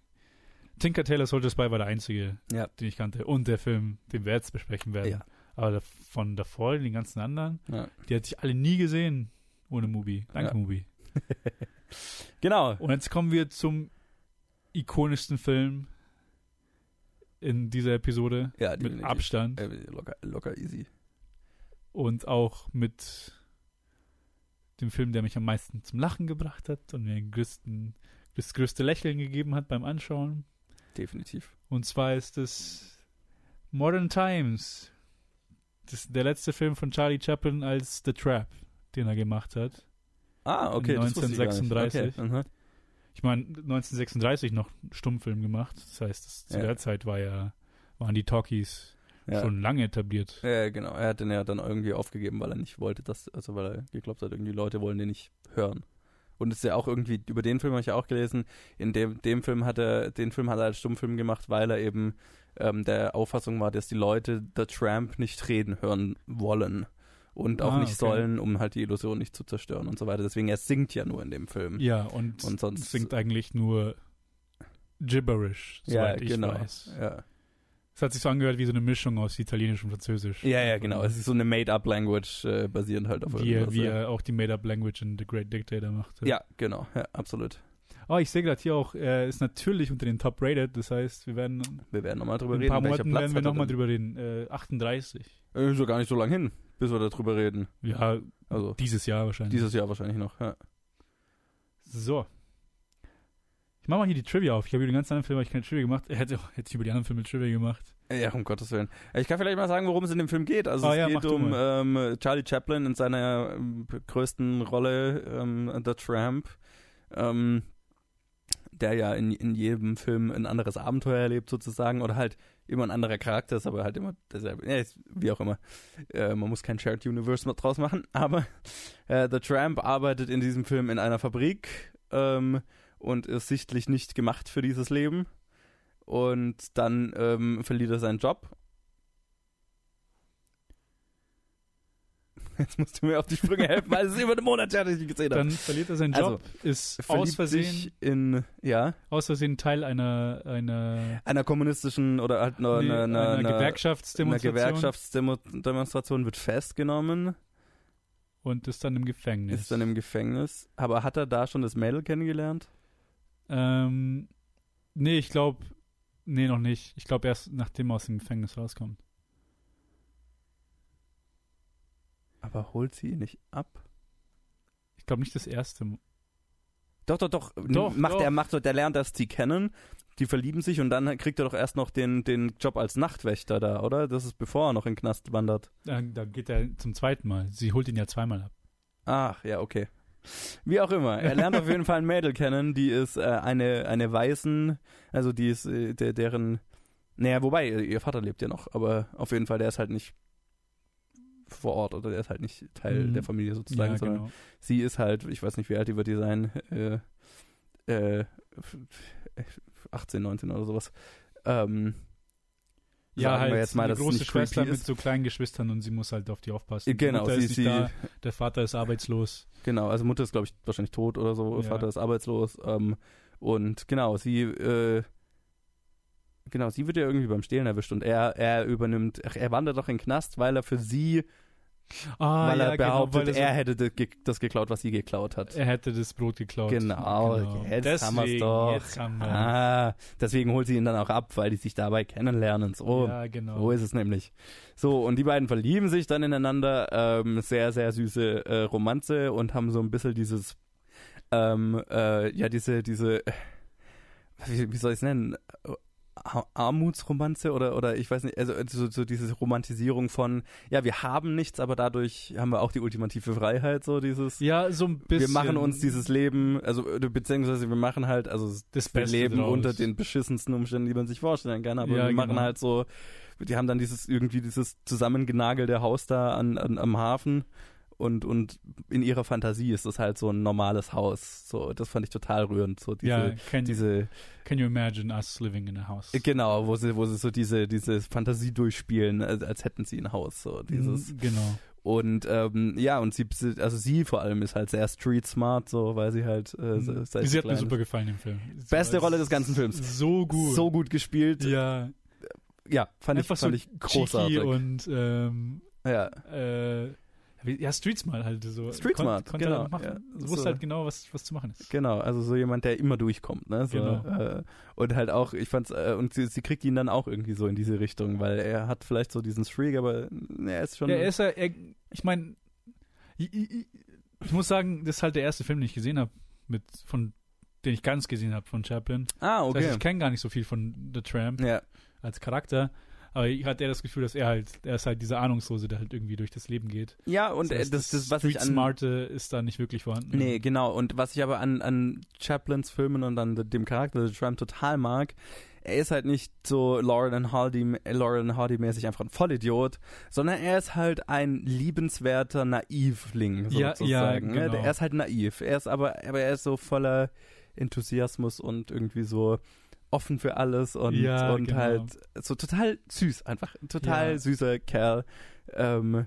Tinker Taylor Soldier Spy war der einzige, Ja. den ich kannte. Und der Film, den wir jetzt besprechen werden. Ja. Aber von davor, den ganzen anderen, ja. die hatte ich alle nie gesehen ohne Mubi. Danke, Ja. Mubi. Genau. Und jetzt kommen wir zum ikonischsten Film in dieser Episode. Ja, mit definitiv. Abstand. Äh, locker, locker easy. Und auch mit dem Film, der mich am meisten zum Lachen gebracht hat und mir den größten, das größte Lächeln gegeben hat beim Anschauen. Definitiv. Und zwar ist es Modern Times. Das der letzte Film von Charlie Chaplin als The Trap, den er gemacht hat. Ah, okay. das wusste ich gar nicht. 1936. Okay. mhm. Ich meine, 1936 noch Stummfilm gemacht. Das heißt, das, zu Ja. der Zeit war ja, waren die Talkies Ja. schon lange etabliert. Ja, genau. Er hat den ja dann irgendwie aufgegeben, weil er nicht wollte, dass, also weil er geglaubt hat, irgendwie Leute wollen den nicht hören. Und es ist ja auch irgendwie, über den Film habe ich ja auch gelesen, in dem, dem Film hat er, den Film hat er als Stummfilm gemacht, weil er eben ähm, der Auffassung war, dass die Leute The Tramp nicht reden hören wollen. Und auch Ah, nicht okay. sollen, um halt die Illusion nicht zu zerstören und so weiter. Deswegen, er singt ja nur in dem Film. Ja, und, Und sonst- singt eigentlich nur Gibberish, soweit ich genau. weiß. Ja. Es hat sich so angehört wie so eine Mischung aus Italienisch und Französisch. ja, ja, genau. Es ist so eine Made-up-Language, äh, basierend halt auf Wie, irgendwas, wie ja. er auch die Made-up Language in The Great Dictator machte. Ja, genau. Ja, absolut. Oh, ich sehe gerade hier auch, er ist natürlich unter den Top-Rated. Das heißt, wir werden Wir werden nochmal drüber in ein reden. paar Monaten Platz werden wir nochmal drüber reden. Äh, 38. Äh, Ist doch gar nicht so lang hin, bis wir darüber reden. Ja, Also dieses Jahr wahrscheinlich. dieses Jahr wahrscheinlich noch. Ja. So. Ich mache mal hier die Trivia auf. Ich habe über den ganzen anderen Film hab ich keine Trivia gemacht. Er hätte, hätte ich über die anderen Filme Trivia gemacht. ja, um Gottes Willen. Ich kann vielleicht mal sagen, worum es in dem Film geht. Also Ah, es ja, geht um ähm, Charlie Chaplin in seiner ähm, größten Rolle, ähm, The Tramp, ähm, der ja in, in jedem Film ein anderes Abenteuer erlebt sozusagen oder halt immer ein anderer Charakter ist, aber halt immer derselbe. Ja, ist, wie auch immer. Äh, man muss kein Shared Universe draus machen, aber äh, The Tramp arbeitet in diesem Film in einer Fabrik ähm, und ist sichtlich nicht gemacht für dieses Leben. Und dann ähm, verliert er seinen Job. Jetzt musst du mir auf die Sprünge helfen, weil es ist über einen Monat her, dass ich ihn gesehen habe. Dann verliert er seinen Also, Job, ist Verliebt aus Versehen, in, ja, aus Versehen Teil einer, einer, einer kommunistischen oder halt einer, nee, einer, einer, einer einer, Gewerkschaftsdemonstration Gewerkschaftsdemonstration wird festgenommen, und ist dann im Gefängnis. ist dann im Gefängnis. Aber hat er da schon das Mädel kennengelernt? Ähm, nee, ich glaube, nee, noch nicht. Ich glaube erst, nachdem er aus dem Gefängnis rauskommt. Aber holt sie ihn nicht ab? Ich glaube nicht das erste. Doch, doch, doch. Doch, macht doch. er macht so, der lernt erst sie kennen, die verlieben sich und dann kriegt er doch erst noch den, den Job als Nachtwächter da, oder? Das ist bevor er noch in den Knast wandert. Da, da geht er zum zweiten Mal. Sie holt ihn ja zweimal ab. Ach, ja, okay. Wie auch immer. Er lernt auf jeden Fall ein Mädel kennen, die ist äh, eine, eine Weißen, also die ist äh, der, deren, naja, wobei, äh, ihr Vater lebt ja noch, aber auf jeden Fall, der ist halt nicht vor Ort oder der ist halt nicht Teil Mhm. der Familie sozusagen, Ja, sondern genau. sie ist halt, ich weiß nicht, wie alt die wird die sein, äh, äh, f- f- 18, 19 oder sowas. Ähm, Ja, sagen halt wir jetzt mal, dass es große nicht Schwester mit ist. so kleinen Geschwistern und sie muss halt auf die aufpassen. Die Genau, Mutter sie, ist sie, da, der Vater ist arbeitslos. Genau, also Mutter ist, glaube ich, wahrscheinlich tot oder so, Ja. Vater ist arbeitslos. Ähm, und genau, sie, äh, genau, sie wird ja irgendwie beim Stehlen erwischt und er, er übernimmt, ach, er wandert doch in den Knast, weil er für sie, Ah, weil er ja, genau, behauptet, weil das- er hätte das geklaut, was sie geklaut hat. er hätte das Brot geklaut. Genau, jetzt haben wir's doch. Jetzt haben wir. Ah, deswegen holt sie ihn dann auch ab, weil die sich dabei kennenlernen. So, ja, genau. so ist es nämlich. So, und die beiden verlieben sich dann ineinander. Ähm, sehr, sehr süße äh, Romanze und haben so ein bisschen dieses, ähm, äh, ja, diese, diese, wie, wie soll ich es nennen? Ar- Armutsromanze oder oder ich weiß nicht, also so, so diese Romantisierung von, ja, wir haben nichts, aber dadurch haben wir auch die ultimative Freiheit, so dieses, ja, so ein bisschen. wir machen uns dieses Leben, also äh, beziehungsweise wir machen halt, also das wir Beste leben draus. unter den beschissensten Umständen, die man sich vorstellen kann. Aber Ja, wir machen genau. halt so, die haben dann dieses irgendwie dieses zusammengenagelte Haus da an, an, am Hafen und, und in ihrer Fantasie ist das halt so ein normales Haus. So, das fand ich total rührend. So diese, ja, can, diese, can you imagine us living in a house? genau, wo sie, wo sie so diese, diese Fantasie durchspielen, als, als hätten sie ein Haus. So dieses. Mhm, Genau. Und ähm, ja, und sie, also sie vor allem ist halt sehr street smart, so, weil sie halt äh, Mhm. seit Sie hat mir super gefallen im Film. Sie Beste Rolle des ganzen Films. So gut. so gut gespielt. Ja, Ja, fand ich, einfach fand so ich großartig. und ähm, ja. äh, ja, Street Smart halt so. Street Kon- Smart, konnte genau, Machen. ja. Wusste So. halt genau, was, was zu machen ist. Genau, also so jemand, der immer durchkommt, ne? So, Genau. äh, und halt auch, ich fand's, äh, und sie, sie kriegt ihn dann auch irgendwie so in diese Richtung, weil er hat vielleicht so diesen Streak, aber ne, er ist schon. Ja, er ist ja, er, ich meine, ich, ich, ich muss sagen, das ist halt der erste Film, den ich gesehen habe, mit von den ich ganz gesehen habe von Chaplin. ah, Das okay. heißt, ich kenne gar nicht so viel von The Tramp ja, als Charakter, aber ich hatte eher das Gefühl, dass er halt, er ist halt dieser Ahnungslose, der halt irgendwie durch das Leben geht. ja, und das, äh, heißt, das, das, was ich an. Smarte ist da nicht wirklich vorhanden. Nee, genau. Und was ich aber an, an Chaplins Filmen und an dem Charakter The Trump total mag, er ist halt nicht so Lauren Hardy, Lauren Hardy mäßig einfach ein Vollidiot, sondern er ist halt ein liebenswerter Naivling Ja, ja, sozusagen. ne? genau. Er ist halt naiv. Er ist aber, aber er ist so voller Enthusiasmus und irgendwie so offen für alles und, Ja, und genau. halt so total süß, einfach ein total Ja. süßer Kerl, ähm,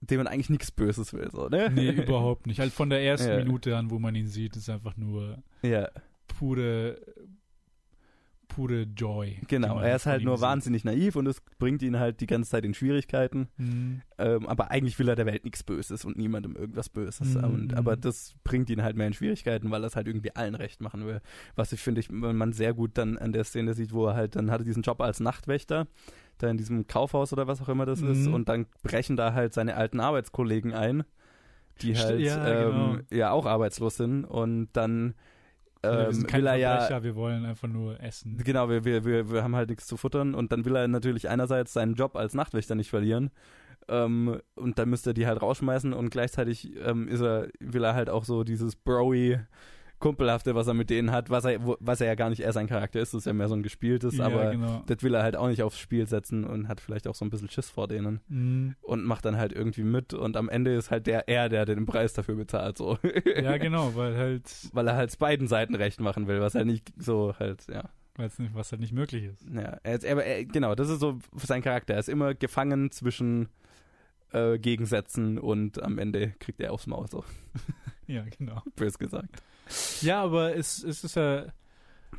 dem man eigentlich nichts Böses will, so, ne? Nee, überhaupt nicht. Halt von der ersten Ja. Minute an, wo man ihn sieht, ist einfach nur Ja. pure, pure Joy. Genau, er ist halt nur sieht. wahnsinnig naiv und es bringt ihn halt die ganze Zeit in Schwierigkeiten. Mhm. Ähm, aber eigentlich will er der Welt nichts Böses und niemandem irgendwas Böses. Mhm, Und, aber das bringt ihn halt mehr in Schwierigkeiten, weil er es halt irgendwie allen recht machen will. Was ich finde, ich, man sehr gut dann an der Szene sieht, wo er halt, dann hatte diesen Job als Nachtwächter, da in diesem Kaufhaus oder was auch immer das ist. Mhm. Und dann brechen da halt seine alten Arbeitskollegen ein, die halt ja, genau. ähm, ja auch arbeitslos sind. Und dann wir ähm, sind kein will er ja wir wollen einfach nur essen. Genau, wir, wir, wir, wir haben halt nichts zu futtern und dann will er natürlich einerseits seinen Job als Nachtwächter nicht verlieren ähm, und dann müsste er die halt rausschmeißen und gleichzeitig ähm, ist er, will er halt auch so dieses Broy Kumpelhafte, was er mit denen hat, was er, was er ja gar nicht er sein Charakter ist, das ist ja mehr so ein gespieltes, ja, aber genau. das will er halt auch nicht aufs Spiel setzen und hat vielleicht auch so ein bisschen Schiss vor denen Mhm. und macht dann halt irgendwie mit und am Ende ist halt der er, der den Preis dafür bezahlt, so. Ja, genau, weil halt, Weil er halt beiden Seiten recht machen will, was halt nicht so halt, ja. weil's nicht, was halt nicht möglich ist. Ja, er ist, aber er, genau, das ist so sein Charakter. Er ist immer gefangen zwischen äh, Gegensätzen und am Ende kriegt er aufs Maul, so Ja, genau. bös gesagt. Ja, aber es, es ist ja,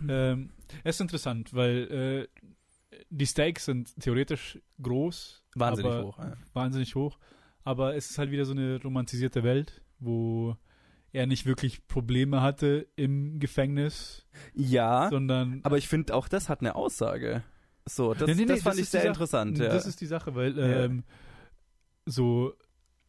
ähm, es ist interessant, weil äh, die Stakes sind theoretisch groß. Wahnsinnig hoch. Ja. Wahnsinnig hoch. Aber es ist halt wieder so eine romantisierte Welt, wo er nicht wirklich Probleme hatte im Gefängnis, ja, sondern aber ich finde auch das hat eine Aussage. So, das, Nee, nee, nee, das fand das ich sehr interessant. Ja. Das ist die Sache, weil Ja. ähm, so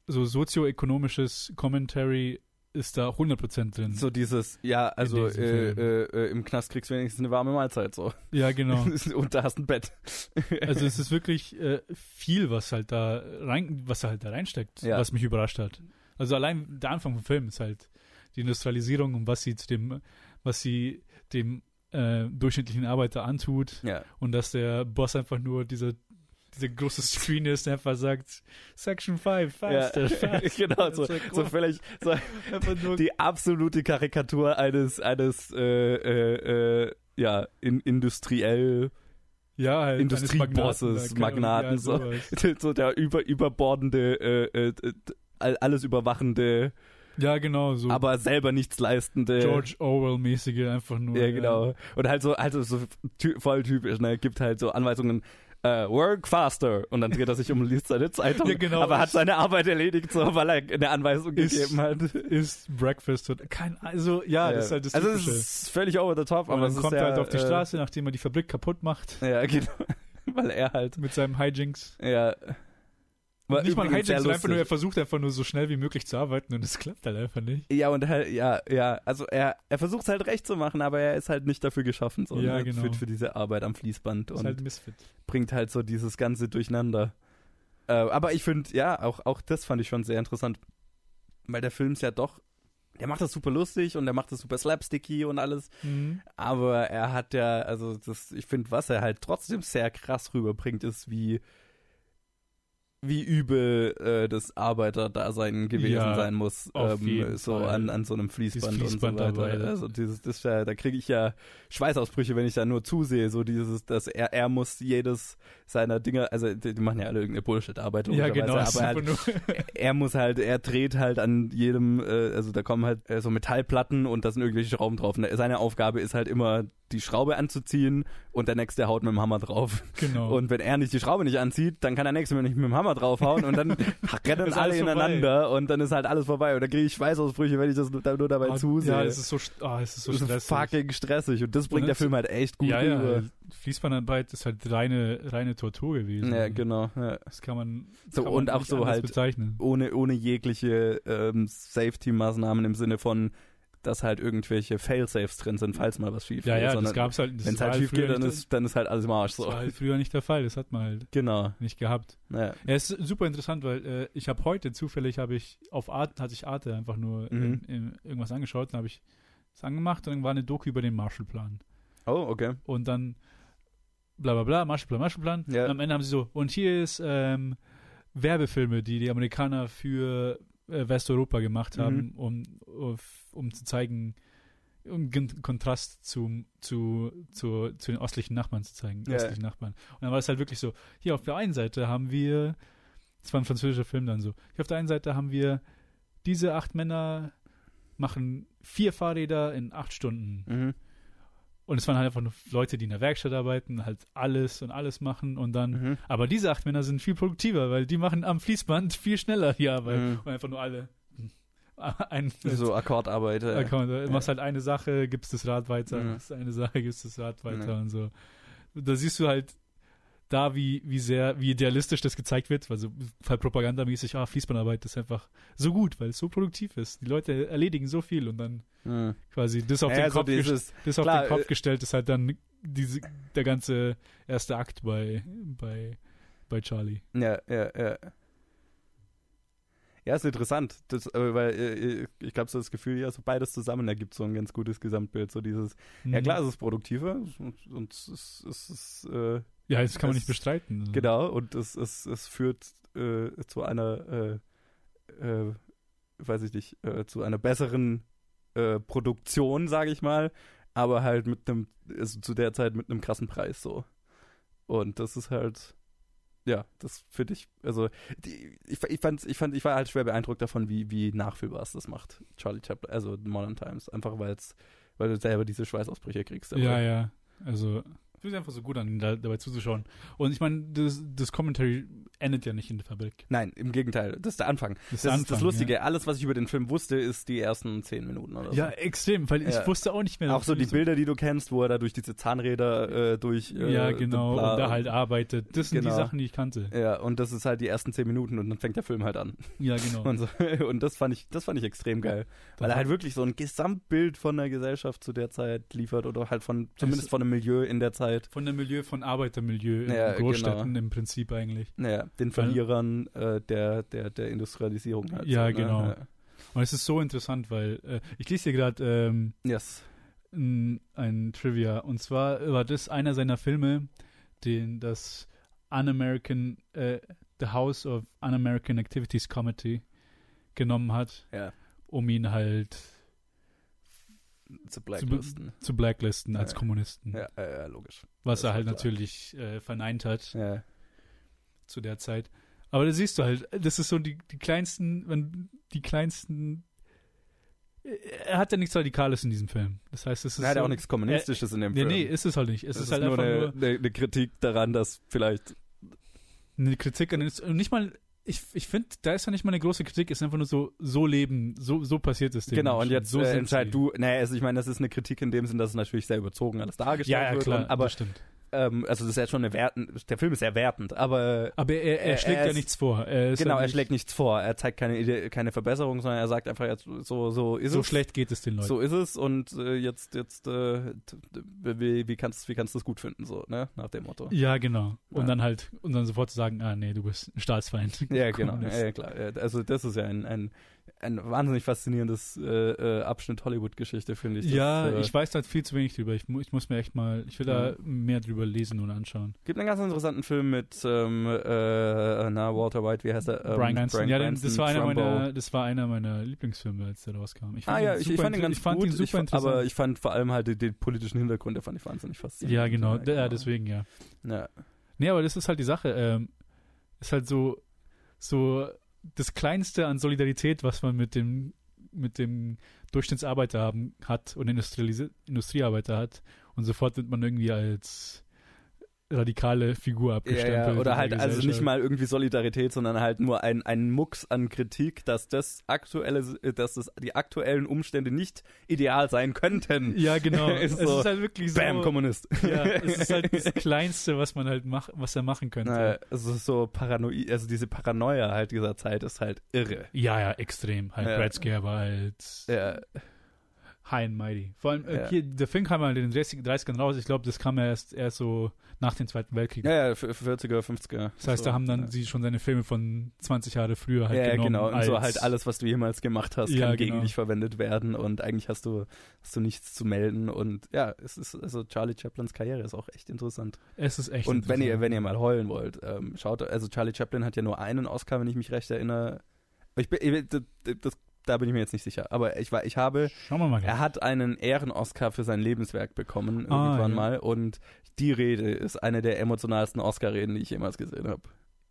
so sozioökonomisches Commentary ist da 100% drin. So dieses, ja, also äh, äh, äh, im Knast kriegst du wenigstens eine warme Mahlzeit so. Ja, genau. Und da hast ein Bett. Also es ist wirklich äh, viel, was halt da rein, was halt da reinsteckt, Ja. was mich überrascht hat. Also allein der Anfang vom Film ist halt die Industrialisierung und was sie zu dem, was sie dem äh, durchschnittlichen Arbeiter antut ja. und dass der Boss einfach nur dieser dieser große Screen ist, der einfach sagt Section 5, faster, ja. faster. genau, so, like, so völlig so die absolute Karikatur eines, eines äh, äh, äh, ja, in, industriell ja, halt, Industriebosses, Magnaten, so. ja, so der über, überbordende, äh, äh, all- alles überwachende, Ja, genau, so aber selber nichts leistende. George Orwell-mäßige, einfach nur. Ja, genau. Und halt so, also so voll typisch, ne? Gibt halt so Anweisungen, äh, work faster. Und dann dreht er sich um und liest seine Zeitung. Ja, genau. Aber hat seine Arbeit erledigt, so, weil er eine Anweisung Ist- gegeben hat. Ist Breakfast und kein, also ja, das ist halt das also es ist völlig over the top, Und aber dann es kommt ja, er halt auf die äh, Straße, nachdem er die Fabrik kaputt macht Ja, genau. weil er halt, mit seinem Hijinks. ja. War nicht mal ein sehr sondern einfach nur, er versucht einfach nur so schnell wie möglich zu arbeiten und es klappt halt einfach nicht. Ja, und halt, ja, ja, also er, er versucht es halt recht zu machen, aber er ist halt nicht dafür geschaffen, so, Ja, ne, genau. für, für diese Arbeit am Fließband ist und halt Misfit. bringt halt so dieses Ganze durcheinander. Äh, aber ich finde, ja, auch, auch das fand ich schon sehr interessant, weil der Film ist ja doch, der macht das super lustig und der macht das super slapsticky und alles, aber er hat ja, also das, ich finde, was er halt trotzdem sehr krass rüberbringt, ist wie wie übel äh, das Arbeiterdasein gewesen Ja, sein muss, ähm, so Fall. an, an so einem Fließband, und so weiter. Also dieses, das, wär- da kriege ich ja Schweißausbrüche, wenn ich da nur zusehe, so dieses, dass er, er muss jedes seiner Dinge, also die, die machen ja alle irgendeine Bullshit-Arbeit, Ja, genau. aber halt, nur, er muss halt, er dreht halt an jedem, äh, also da kommen halt äh, so Metallplatten und da sind irgendwelche Schrauben drauf. Und seine Aufgabe ist halt immer, die Schraube anzuziehen und der nächste haut mit dem Hammer drauf. genau. Und wenn er nicht die Schraube nicht anzieht, dann kann der nächste nicht mit dem Hammer draufhauen und dann rennen Ist alle alles vorbei. ineinander und dann ist halt alles vorbei. Und dann kriege ich Schweißausbrüche, wenn ich das nur, dabei Ah, zusehe. Ja, es ist so, ah, es ist so das ist stressig. fucking stressig und das bringt Und der Film halt echt gut ja, ja, rüber. halt Fließbandarbeit ist halt reine, reine Tortur gewesen. Ja, genau. Ja. Das kann man, So, kann und man auch so halt bezeichnen. ohne, ohne jegliche ähm, Safety-Maßnahmen im Sinne von, dass halt irgendwelche Fail-Safes drin sind, falls mal was schief Ja, geht, ja, das sondern gab's halt. das wenn es war halt schief geht, dann ist, dann ist halt alles im Arsch Das so. war halt früher nicht der Fall, das hat man halt Genau. nicht gehabt. Ja. Ja, es ist super interessant, weil äh, ich habe heute zufällig habe ich auf Arte hatte ich Arte einfach nur Mhm. in, in irgendwas angeschaut, dann habe ich es angemacht und dann war eine Doku über den Marshallplan Oh, okay. und dann bla bla bla Marshallplan Marshallplan Ja. und am Ende haben sie so und hier ist ähm, Werbefilme, die die Amerikaner für Westeuropa gemacht Mhm. haben, um um, um zu zeigen um Kontrast zum, zu, zu, zu den östlichen Nachbarn zu zeigen, Ja. östlichen Nachbarn. Und dann war es halt wirklich so, hier auf der einen Seite haben wir, das war ein französischer Film dann so, hier auf der einen Seite haben wir, diese acht Männer machen vier Fahrräder in acht Stunden. Mhm. Und es waren halt einfach nur Leute, die in der Werkstatt arbeiten, halt alles und alles machen und dann, Mhm. aber diese acht Männer sind viel produktiver, weil die machen am Fließband viel schneller die Arbeit. Mhm. Und einfach nur alle ein So Akkordarbeit. Account. Du machst halt eine Sache, gibst das Rad weiter, Mhm. machst eine Sache, gibst das Rad weiter Ja. und so. Da siehst du halt da, wie, wie sehr, wie idealistisch das gezeigt wird, also halt propagandamäßig, ah, Fließbandarbeit ist einfach so gut, weil es so produktiv ist. Die Leute erledigen so viel und dann Mhm. quasi das auf, Ja, den, so Kopf dieses, das auf klar, den Kopf äh, gestellt ist halt dann diese, der ganze erste Akt bei, bei, bei Charlie. Ja, ja, ja. Ja, ist interessant, das, äh, weil äh, ich glaube, so das Gefühl, ja, so beides zusammen ergibt so ein ganz gutes Gesamtbild. So dieses, ja Mhm. klar, es ist produktiver und, und es es ist äh, Ja, das kann man es- nicht bestreiten. genau, und es, es, es führt äh, zu einer, äh, äh, weiß ich nicht, äh, zu einer besseren äh, Produktion, sage ich mal, aber halt mit einem, also zu der Zeit mit einem krassen Preis so. Und das ist halt, ja, das finde ich, also die, ich, ich, fand, ich fand, ich war halt schwer beeindruckt davon, wie, wie nachfühlbar es das macht, Charlie Chaplin, also Modern Times, einfach weil es, weil du selber diese Schweißausbrüche kriegst. dabei. Ja, ja. Also, es ist einfach so gut an, da, dabei zuzuschauen. Und ich meine, das, das Commentary endet ja nicht in der Fabrik. Nein, im Gegenteil. Das ist der Anfang. Das, Das, ist ist das Lustige. Alles, was ich über den Film wusste, ist die ersten zehn Minuten oder so. Ja, extrem, weil ich Ja. wusste auch nicht mehr. Auch so die Bilder, die du kennst, wo er da durch diese Zahnräder äh, durch. Äh, Ja, genau. und da halt arbeitet. Das sind die Genau. Sachen, die ich kannte. Ja, und das ist halt die ersten zehn Minuten und dann fängt der Film halt an. Ja, genau. Und, so. und das fand ich, das fand ich extrem geil. Weil er halt wirklich so ein Gesamtbild von der Gesellschaft zu der Zeit liefert oder halt von, zumindest von einem Milieu in der Zeit. Von dem Milieu, von Arbeitermilieu in Ja, Großstädten im Prinzip eigentlich. Naja, den Verlierern äh, der, der, der Industrialisierung halt. Ja, so, ne? genau. Ja. Und es ist so interessant, weil äh, ich lese hier gerade ähm, Yes. ein, ein Trivia. Und zwar war das einer seiner Filme, den das Un-American, äh, The House of Un-American Activities Committee genommen hat, Ja. um ihn halt Zu blacklisten. zu blacklisten als Ja. Kommunisten. Ja, ja, logisch. Was das er halt natürlich äh, verneint hat zu der Zeit. Aber da siehst du halt, das ist so die, die kleinsten, wenn die kleinsten. Er hat ja nichts Radikales in diesem Film. Das heißt, es ist. Er hat so, ja auch nichts Kommunistisches in dem Nee, Film. nee, ist es halt nicht. Es das ist halt einfach nur nur eine, eine, eine Kritik daran, dass vielleicht. eine Kritik an den. und Nicht mal. Ich, ich finde, da ist ja nicht mal eine große Kritik, ist einfach nur so, so leben, so, so passiert es den Genau, und jetzt so äh, sind entscheid sie. du. Naja, also ich meine, das ist eine Kritik in dem Sinn, dass es natürlich sehr überzogen alles dargestellt Ja, ja, wird. klar, aber das stimmt. Ähm, also das ist ja schon eine wertend. Der Film ist sehr wertend, aber Aber er, er schlägt er ja ist- nichts vor. Er genau, ja er schlägt nichts vor. Er zeigt keine Idee, keine Verbesserung, sondern er sagt einfach jetzt so so ist So es. schlecht geht es den Leuten. So ist es und äh, jetzt jetzt äh, wie, wie kannst wie kannst du es gut finden so ne nach dem Motto. Ja, genau. Und Ja. dann halt, und dann sofort zu sagen, ah nee, du bist ein Staatsfeind. Ja, genau. Ja, ja, klar. Ja, Also das ist ja ein, ein, ein wahnsinnig faszinierendes äh, äh, Abschnitt Hollywood-Geschichte, finde ich. Das, ja, äh, ich weiß halt viel zu wenig drüber. Ich, mu ich muss mir echt mal, ich will da mehr drüber lesen und anschauen. gibt einen ganz interessanten Film mit ähm, äh, na Walter White, wie heißt er? Ähm, Brian Cranston. ja, den, Cranston, das war einer Trumbo. meiner, das war einer meiner Lieblingsfilme, als der rauskam. Ich Ah ihn ja, ich, ich fand ihn ganz ich fand gut, ihn super ich, interessant. aber ich fand vor allem halt den, den politischen Hintergrund, der fand ich wahnsinnig faszinierend. ja, genau. Ja, genau. deswegen ja. Ja. Nee, aber das ist halt die Sache. Ähm, ist halt so, so das Kleinste an Solidarität, was man mit dem, mit dem Durchschnittsarbeiter haben, hat und Industriearbeiter hat. Und sofort wird man irgendwie als radikale Figur Ja, abgestempelt. ja, in oder der halt also nicht mal irgendwie Solidarität, sondern halt nur ein, ein Mucks an Kritik, dass das aktuelle, dass das die aktuellen Umstände nicht ideal sein könnten. Ja, genau. Ist es so, ist halt wirklich so. Bam, Kommunist. ja, es ist halt das Kleinste, was man halt macht, was er machen könnte. Na, es ist so paranoid, also diese Paranoia halt dieser Zeit ist halt irre. Ja, ja, extrem. Halt Ja. Scare war halt Ja, high and mighty. Vor allem, äh, Ja. hier, der Film kam halt in den 30 30ern raus. Ich glaube, das kam ja erst, erst so nach dem Zweiten Weltkrieg. ja, ja, f- 40er, 50er. Das heißt, so, da haben dann ja. sie schon seine Filme von 20 Jahre früher halt ja, genommen. genau. Und so halt alles, was du jemals gemacht hast, Ja, kann gegen genau. dich verwendet werden und eigentlich hast du, hast du nichts zu melden und ja, es ist, also Charlie Chaplins Karriere ist auch echt interessant. Es ist echt Und wenn ihr, wenn ihr mal heulen wollt, ähm, schaut, also Charlie Chaplin hat ja nur einen Oscar, wenn ich mich recht erinnere. Ich bin, das, da bin ich mir jetzt nicht sicher. Aber ich war, ich habe, Schauen wir mal. er hat einen Ehren-Oscar für sein Lebenswerk bekommen Ah, irgendwann ja. mal und die Rede ist eine der emotionalsten Oscar-Reden, die ich jemals gesehen habe.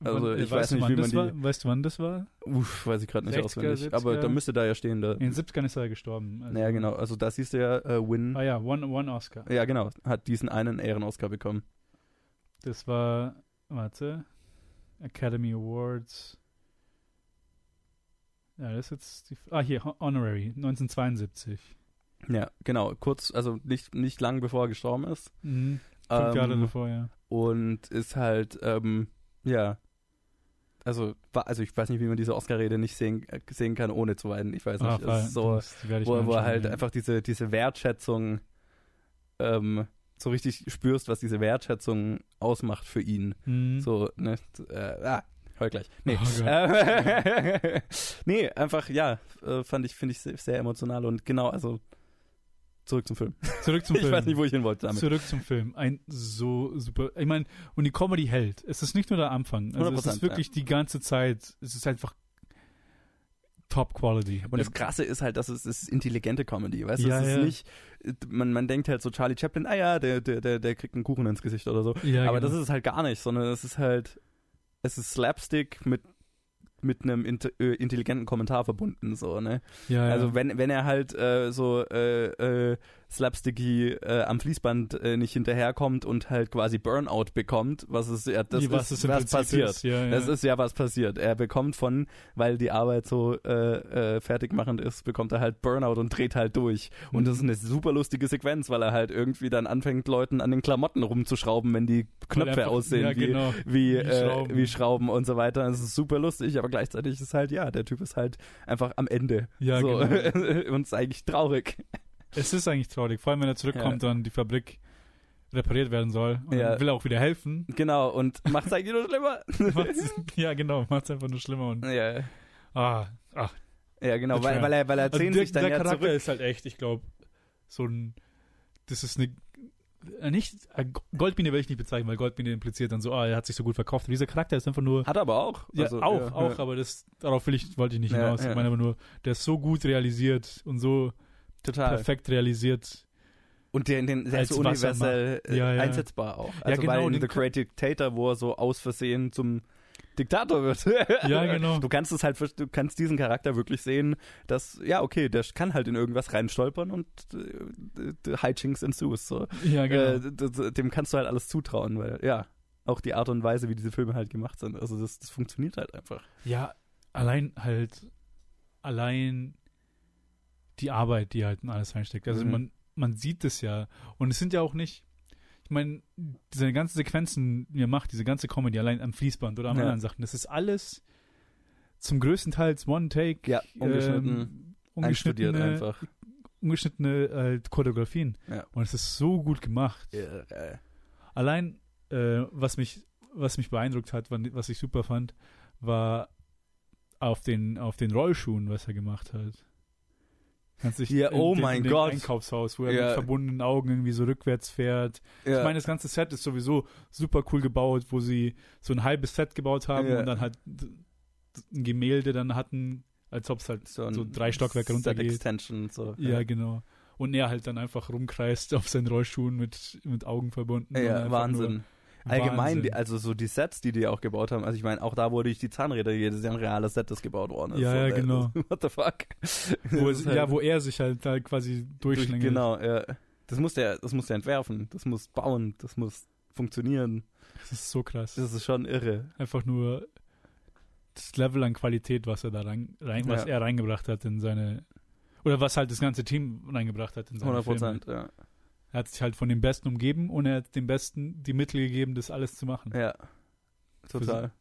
Also ich weißt weiß nicht, wie man die. war? Weißt du, wann das war? Uff, weiß ich gerade nicht 60er, auswendig. Aber 70er? da müsste da ja stehen. Da. In den 70ern ist er gestorben. Also, Ja, genau. Also da siehst du ja, äh, Win. Ah ja, One, One Oscar. Ja, genau. Hat diesen einen Ehren-Oscar bekommen. Das war, warte, Academy Awards. Ja, das ist jetzt die, ah hier, Ho- Honorary, 1972. Ja, genau. Kurz, also nicht, nicht lang bevor er gestorben ist. Mhm. Fünf Jahre Ähm, davor, ja. und ist halt, ähm, ja, also, also ich weiß nicht, wie man diese Oscar-Rede nicht sehen, äh, sehen kann, ohne zu weinen. Ich weiß nicht. Ah, es voll, ist so, wo, wo er halt ja. einfach diese, diese Wertschätzung, ähm, so richtig spürst, was diese Wertschätzung ausmacht für ihn. Mhm. So, ne, äh, ah, hör gleich. Nee. Oh Gott. Äh, nee, einfach, ja, äh, fand ich, finde ich sehr, emotional und genau, also zurück zum Film. Zurück zum Ich Film. weiß nicht, wo ich hin wollte damit. Zurück zum Film. Ein so super. Ich meine, und die Comedy hält. Es ist nicht nur der Anfang. Also es 100%, ist wirklich die ganze Zeit. Es ist einfach Top Quality. Und das Krasse ist halt, dass es es ist intelligente Comedy, weißt du? Ja, es ist ja. nicht, man, man denkt halt so Charlie Chaplin, ah ja, der, der, der, der kriegt einen Kuchen ins Gesicht oder so. ja, Aber genau. das ist es halt gar nicht, sondern es ist halt, es ist Slapstick mit mit einem int äh, intelligenten Kommentar verbunden, so, ne? ja, ja. Also wenn, wenn er halt äh, so äh, äh, slapsticky äh, am Fließband äh, nicht hinterherkommt und halt quasi Burnout bekommt, was ist ja das Wie, was ist was passiert. ist, ja, ja. Das ist ja was passiert. Er bekommt von, weil die Arbeit so äh, äh, fertigmachend ist, bekommt er halt Burnout und dreht halt durch. Und Mhm. das ist eine super lustige Sequenz, weil er halt irgendwie dann anfängt, Leuten an den Klamotten rumzuschrauben, wenn die Knöpfe einfach- aussehen ja, wie, genau. wie, Wie äh, Schrauben. wie Schrauben und so weiter. Es ist super lustig, aber gleichzeitig ist halt, ja, der Typ ist halt einfach am Ende. Ja, so. genau. und ist eigentlich traurig. Es ist eigentlich traurig, vor allem wenn er zurückkommt und die Fabrik repariert werden soll. Und Ja. will er auch wieder helfen. Genau, und macht es eigentlich nur schlimmer. Ja, genau, macht es einfach nur schlimmer. Und, ja, ah, ach. ja, genau, weil, weil er, weil er Also zehn der, sich dann der ja Charakter zurück. ist halt echt, ich glaube, so ein. Das ist eine. äh, Nicht, äh, Goldbiene will ich nicht bezeichnen, weil Goldbiene impliziert dann so, ah, er hat sich so gut verkauft. Dieser Charakter ist einfach nur. Hat er aber auch. Ja, Also, auch, ja, auch, ja. aber das, darauf will ich, wollte ich nicht Ja, hinaus. ja. Ich meine aber nur, der ist so gut realisiert und so Total. perfekt realisiert. Und der, den, der so er universell äh, Ja, ja. einsetzbar auch. Also genau, weil in den The Great Dictator, wo er so aus Versehen zum Diktator wird. Ja, genau. Du kannst es halt, du kannst diesen Charakter wirklich sehen, dass, ja, okay, der kann halt in irgendwas reinstolpern und äh, äh, Hijinks ensues. So. Ja, genau. Äh, d- d- dem kannst du halt alles zutrauen, weil, ja, auch die Art und Weise, wie diese Filme halt gemacht sind. Also das, das funktioniert halt einfach. Ja, allein halt, allein die Arbeit, die halt in alles reinsteckt. Also Mhm. man, man sieht es ja. Und es sind ja auch nicht, ich meine, diese ganzen Sequenzen, die er macht, diese ganze Comedy allein am Fließband oder an Ja. anderen Sachen, das ist alles zum größten Teil One-Take. Ja, ungeschnitten, ähm, Einstudiert ungeschnittene, einfach. ungeschnittene halt, Choreografien. Ja. Und es ist so gut gemacht. Ja, Allein, äh, was mich, was mich beeindruckt hat, was ich super fand, war auf den, auf den Rollschuhen, was er gemacht hat. Kannst dich Ja, in oh dem- mein in dem Gott. Einkaufshaus, wo er Ja. mit verbundenen Augen irgendwie so rückwärts fährt. ja. Ich meine, das ganze Set ist sowieso super cool gebaut, wo sie so ein halbes Set gebaut haben und dann halt ein Gemälde dann hatten, als ob es halt so, so drei Stockwerke runtergeht. Extension, so. ja, genau. Und er halt dann einfach rumkreist auf seinen Rollschuhen mit, mit Augen verbunden. und Ja, Wahnsinn. Allgemein, die, also so die Sets, die die auch gebaut haben. Also ich meine, auch da wurde ich die Zahnräder, jedes Jahr ein reales Set, das gebaut worden ist. Ja, So, ja, äh, genau. What the fuck? wo es, halt ja, wo er sich halt, halt quasi durch, durchschlängelt. Genau, ja. Das muss der, das muss der entwerfen, das muss bauen, das muss funktionieren. Das ist so krass. Das ist schon irre. Einfach nur das Level an Qualität, was er da rein, rein was Ja. er reingebracht hat in seine oder was halt das ganze Team reingebracht hat in seine 100 Filme. Prozent, ja. Er hat sich halt von den Besten umgeben und er hat den Besten die Mittel gegeben, das alles zu machen. Ja. Total.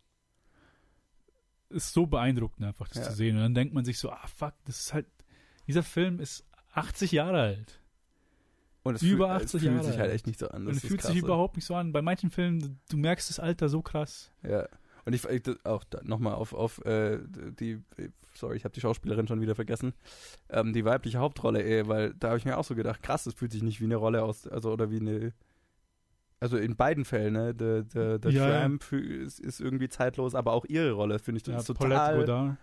Ist so beeindruckend einfach, das Ja. zu sehen. Und dann denkt man sich so, ah fuck, das ist halt, dieser Film ist 80 Jahre alt. Und es Über fühlt, 80 es fühlt Jahre sich halt alt. echt nicht so an. Und Das es ist fühlt krass, sich überhaupt nicht so an. Bei manchen Filmen, du merkst das Alter so krass. Ja. Und ich, ich auch nochmal auf, auf äh, die, sorry, ich habe die Schauspielerin schon wieder vergessen, ähm, die weibliche Hauptrolle, ey, weil da habe ich mir auch so gedacht, krass, das fühlt sich nicht wie eine Rolle aus, also oder wie eine, also in beiden Fällen, ne, der, der, der Ja, ja. Tramp ist, ist irgendwie zeitlos, aber auch ihre Rolle, finde ich, das Ja, ist Paulette total. Godard.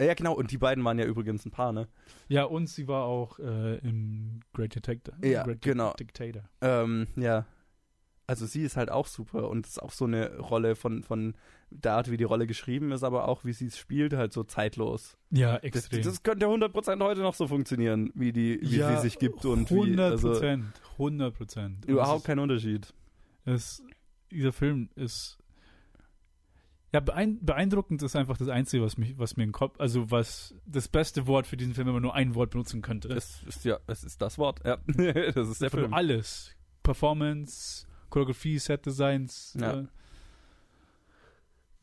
Ja, ja, genau, und die beiden waren ja übrigens ein Paar, ne? Ja, und sie war auch äh, im Great Dictator. Ja, Great genau. Dictator. Ähm, ja. Also sie ist halt auch super und ist auch so eine Rolle von, von der Art, wie die Rolle geschrieben ist, aber auch wie sie es spielt, halt so zeitlos. Ja, Das, extrem. das könnte 100% heute noch so funktionieren, wie, die, wie ja, sie sich gibt und wie. 100 Also, Prozent. 100 Prozent. überhaupt kein Unterschied. Es, dieser Film ist. Ja, beein, beeindruckend ist einfach das Einzige, was, mich, was mir im Kopf. Also, was das beste Wort für diesen Film, wenn man nur ein Wort benutzen könnte. Es ist ja, es ist das Wort. Ja, das ist der Einfach Film. alles. Performance, Choreografie, Set Designs. Ja. Äh,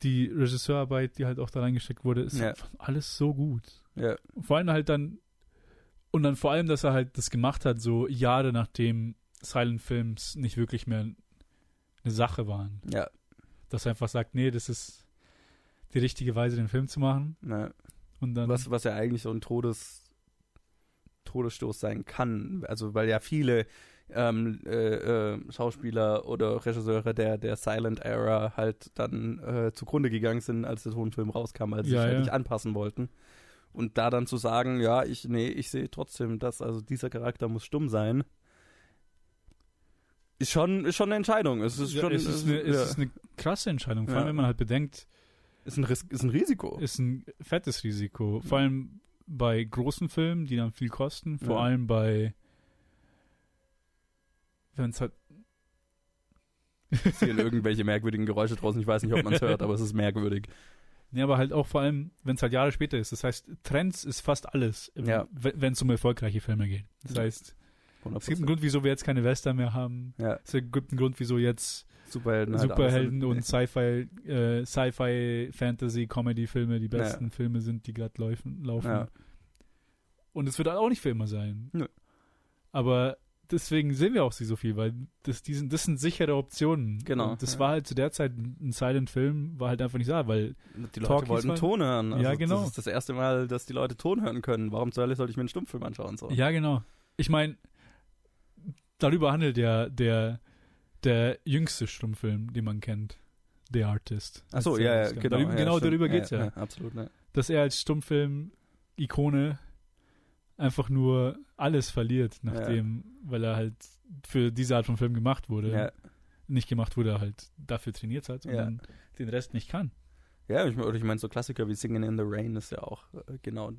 die Regisseurarbeit, die halt auch da reingesteckt wurde, ist Ja. einfach alles so gut. Ja, vor allem halt dann und dann vor allem, dass er halt das gemacht hat, so Jahre nachdem Silent Films nicht wirklich mehr eine Sache waren. ja, Dass er einfach sagt, nee, das ist die richtige Weise, den Film zu machen. na, Und dann was, was ja eigentlich so ein Todes, Todesstoß sein kann. Also, weil ja viele ähm, äh, äh, Schauspieler oder Regisseure der, der Silent Era halt dann äh, zugrunde gegangen sind, als der Tonfilm rauskam, als sie Ja, sich halt ja. nicht anpassen wollten. Und da dann zu sagen, ja, ich, nee, ich sehe trotzdem, dass, also dieser Charakter muss stumm sein, ist schon, ist schon eine Entscheidung. Es ist ja, schon, es, ist eine, es ist eine krasse Entscheidung. Vor allem, wenn man halt bedenkt, ist ein, Ris ist ein Risiko. ist ein fettes Risiko. Vor allem bei großen Filmen, die dann viel kosten. Vor allem bei wenn es halt. passieren irgendwelche merkwürdigen Geräusche draußen. Ich weiß nicht, ob man es hört, aber es ist merkwürdig. Ja, aber halt auch vor allem, wenn es halt Jahre später ist. Das heißt, Trends ist fast alles, Ja. wenn es um erfolgreiche Filme geht. Das Ja. heißt, 100%. es gibt einen Grund, wieso wir jetzt keine Western mehr haben. ja, Es gibt einen Grund, wieso jetzt Superhelden. halt Superhelden und Sci-Fi, äh, Sci-Fi, Fantasy, Comedy-Filme die Ja. besten Filme sind, die gerade laufen. laufen. Ja. Und es wird halt auch nicht für immer sein. Nö. Aber deswegen sehen wir auch sie so viel, weil das, die sind, das sind sichere Optionen. Genau, Und das ja. war halt zu der Zeit ein Silent-Film, war halt einfach nicht da, weil Die Leute Talkies wollten war- Ton hören. Also Ja, genau. Das ist das erste Mal, dass die Leute Ton hören können. Warum zur Hölle sollte ich mir einen Stummfilm anschauen? So? Ja, genau. Ich meine, darüber handelt ja der, der jüngste Stummfilm, den man kennt. The Artist. Ach so, ja, ja, genau. Darüber, ja, genau stimmt. darüber geht's ja. Absolut, ne. Dass er als Stummfilm-Ikone einfach nur alles verliert, nachdem, weil er halt für diese Art von Film gemacht wurde. Ja, Nicht gemacht wurde, er halt dafür trainiert hat und Ja. dann den Rest nicht kann. ja ich, oder ich meine, so Klassiker wie Singing in the Rain ist ja auch äh, genau,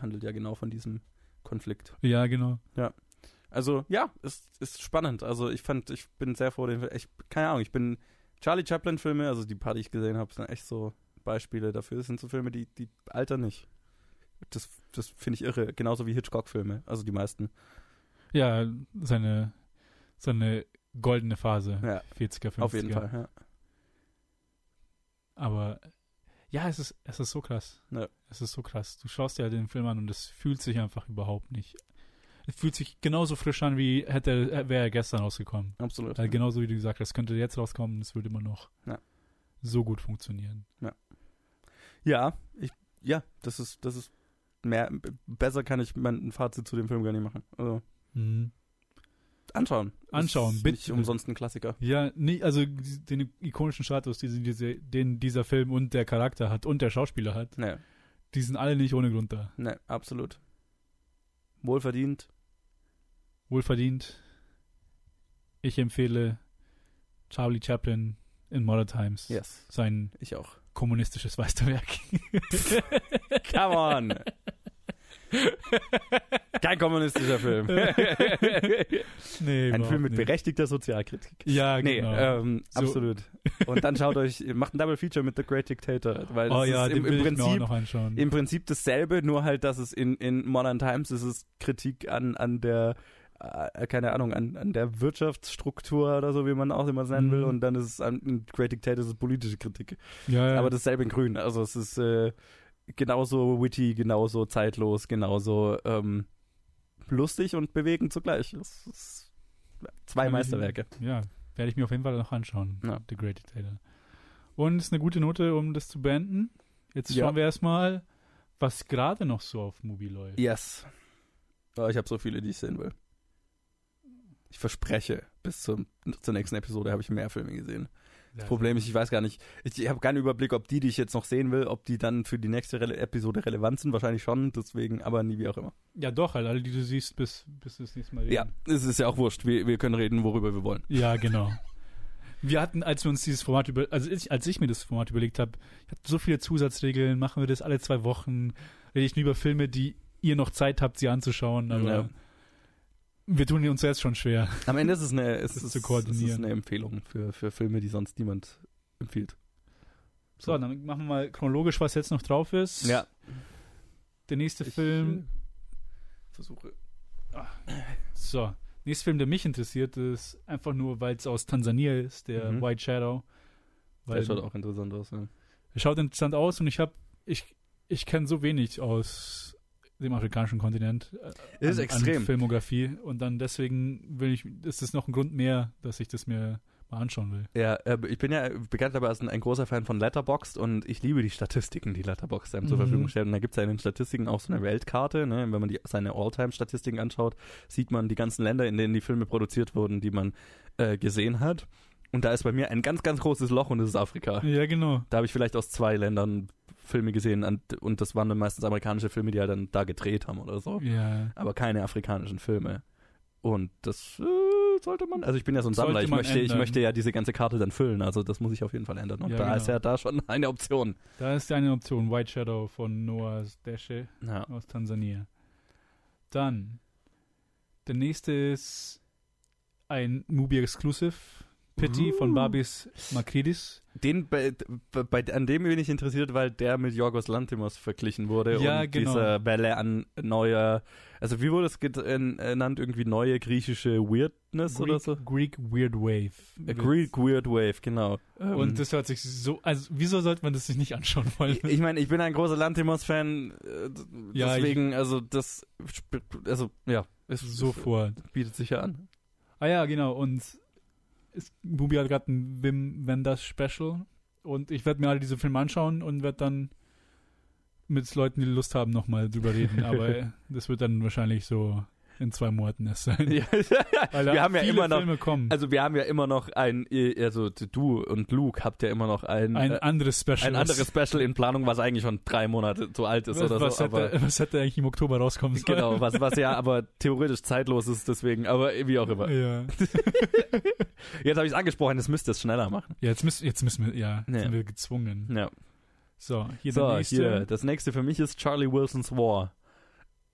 handelt ja genau von diesem Konflikt. Ja, genau. Also, ja, ist, ist spannend. Also, ich fand, ich bin sehr froh, den, ich, keine Ahnung, ich bin Charlie Chaplin-Filme, also die paar, die ich gesehen habe, sind echt so Beispiele dafür. Das sind so Filme, die, die altern nicht. Das, das finde ich irre. Genauso wie Hitchcock-Filme, also die meisten. Ja, seine, seine goldene Phase. Ja, 40er, 50er. auf jeden Fall, ja. Aber ja, es ist, es ist so krass. Ja. Es ist so krass. Du schaust dir den Film an und es fühlt sich einfach überhaupt nicht. Es fühlt sich genauso frisch an, wie hätte wäre er gestern rausgekommen. Absolut. Halt genauso wie du gesagt hast, könnte jetzt rauskommen und es würde immer noch Ja. so gut funktionieren. Ja, ich, ja, das ist, das ist mehr, besser kann ich mein ein Fazit zu dem Film gar nicht machen. Also, Mhm. anschauen. Anschauen, ist bitte. Nicht umsonst ein Klassiker. Ja, nie, also den ikonischen Status, diese, den dieser Film und der Charakter hat und der Schauspieler hat, Ne, die sind alle nicht ohne Grund da. ne, absolut. Wohlverdient. Wohlverdient. Ich empfehle Charlie Chaplin in Modern Times. Yes. Sein Ich auch. kommunistisches Meisterwerk. Come on. Kein kommunistischer Film. nee, Ein Film mit nicht. berechtigter Sozialkritik. Ja, Nee, genau. ähm, So. absolut. Und dann schaut euch, macht ein Double Feature mit The Great Dictator, weil oh ja, ist den im, will im ich mir auch Prinzip noch anschauen. im Prinzip dasselbe, nur halt, dass es in, in Modern Times ist es Kritik an, an der, äh, keine Ahnung, an, an der Wirtschaftsstruktur oder so, wie man auch immer nennen will. Mhm. Und dann ist es an in Great Dictator ist es politische Kritik. ja, ja. Aber dasselbe in Grün. Also es ist äh, genauso witty, genauso zeitlos, genauso ähm, lustig und bewegend zugleich. Es ist zwei ich- Meisterwerke. Ja, werde ich mir auf jeden Fall noch anschauen. Ja. The Great Dictator. Und ist eine gute Note, um das zu beenden. Jetzt Ja. schauen wir erstmal, was gerade noch so auf Mubi läuft. Yes. Oh, ich habe so viele, die ich sehen will. Ich verspreche, bis zum, zur nächsten Episode habe ich mehr Filme gesehen. Das Problem ist, ich weiß gar nicht, ich, ich habe keinen Überblick, ob die, die ich jetzt noch sehen will, ob die dann für die nächste Rele Episode relevant sind. Wahrscheinlich schon, deswegen, aber nie wie auch immer. Ja, doch, halt, alle, die du siehst, bis, bis das nächste Mal reden. Ja, es ist ja auch wurscht. Wir, wir können reden, worüber wir wollen. Ja, genau. Wir hatten, als wir uns dieses Format über, also ich, als ich mir das Format überlegt habe, ich hatte so viele Zusatzregeln, machen wir das alle zwei Wochen, rede ich nur über Filme, die ihr noch Zeit habt, sie anzuschauen, aber Ja. Wir tun uns jetzt schon schwer. Am Ende ist es eine, es Das ist, zu koordinieren. Es ist eine Empfehlung für, für Filme, die sonst niemand empfiehlt. So, dann machen wir mal chronologisch, was jetzt noch drauf ist. Ja. Der nächste Ich, Film, Versuche. so, nächster Film, der mich interessiert, ist einfach nur, weil es aus Tansania ist, der Mhm. White Shadow. Der schaut auch interessant aus. Ja. Er schaut interessant aus und ich habe, ich, ich kenne so wenig aus dem afrikanischen Kontinent. äh, Ist an, extrem. An Filmografie und dann deswegen will ich, ist es noch ein Grund mehr, dass ich das mir mal anschauen will. Ja, äh, ich bin ja bekannt dabei als ein, großer Fan von Letterboxd und ich liebe die Statistiken, die Letterboxd einem zur Mhm. Verfügung stellt. Und da gibt es ja in den Statistiken auch so eine Weltkarte. Ne? Wenn man die, seine All-Time-Statistiken anschaut, sieht man die ganzen Länder, in denen die Filme produziert wurden, die man äh, gesehen hat. Und da ist bei mir ein ganz, ganz großes Loch und das ist Afrika. Ja, genau. Da habe ich vielleicht aus zwei Ländern Filme gesehen und, und das waren dann meistens amerikanische Filme, die halt dann da gedreht haben oder so. Ja. Aber keine afrikanischen Filme. Und das äh, sollte man. Also ich bin ja so ein Sammler. Ich möchte, ich möchte ja diese ganze Karte dann füllen. Also das muss ich auf jeden Fall ändern. Und Ja, da genau. ist ja da schon eine Option. Da ist eine Option, White Shadow von Noah Desche Ja. aus Tansania. Dann, der nächste ist ein Movie Exclusive. Pity von Uh. Babis Makridis. Den, bei, bei, an dem bin ich interessiert, weil der mit Yorgos Lanthimos verglichen wurde. Ja, und genau. diese Welle an neuer, also wie wurde es äh, genannt? Irgendwie neue griechische Weirdness oder so? Greek Weird Wave. A Greek Weird Wave, genau. Ähm, Und das hört sich so, also wieso sollte man das sich nicht anschauen wollen? ich meine, ich bin ein großer Lanthimos-Fan, äh, Ja, deswegen, also das, also ja, es Sofort. bietet sich ja an. Ah ja, genau. Und es, Bubi hat gerade ein Wim Wenders Special. Und ich werde mir alle diese Filme anschauen und werde dann mit Leuten, die Lust haben, nochmal drüber reden. Aber das wird dann wahrscheinlich so in zwei Monaten erst sein. Ja, wir haben ja immer noch, Filme kommen. also wir haben ja immer noch ein, also du und Luke habt ja immer noch ein, ein äh, anderes Special. ein anderes Special in Planung, was eigentlich schon drei Monate zu alt ist was, oder was, so. hätte, Aber, was hätte eigentlich im Oktober rauskommen sollen? genau, was, was ja aber theoretisch zeitlos ist, deswegen, aber wie auch immer. Ja. Jetzt habe ich es angesprochen, das müsst ihr es schneller machen. ja, jetzt müssen, jetzt müssen wir, ja, Ja. sind wir gezwungen. Ja. So, hier So, der nächste. hier, das nächste für mich ist Charlie Wilson's War.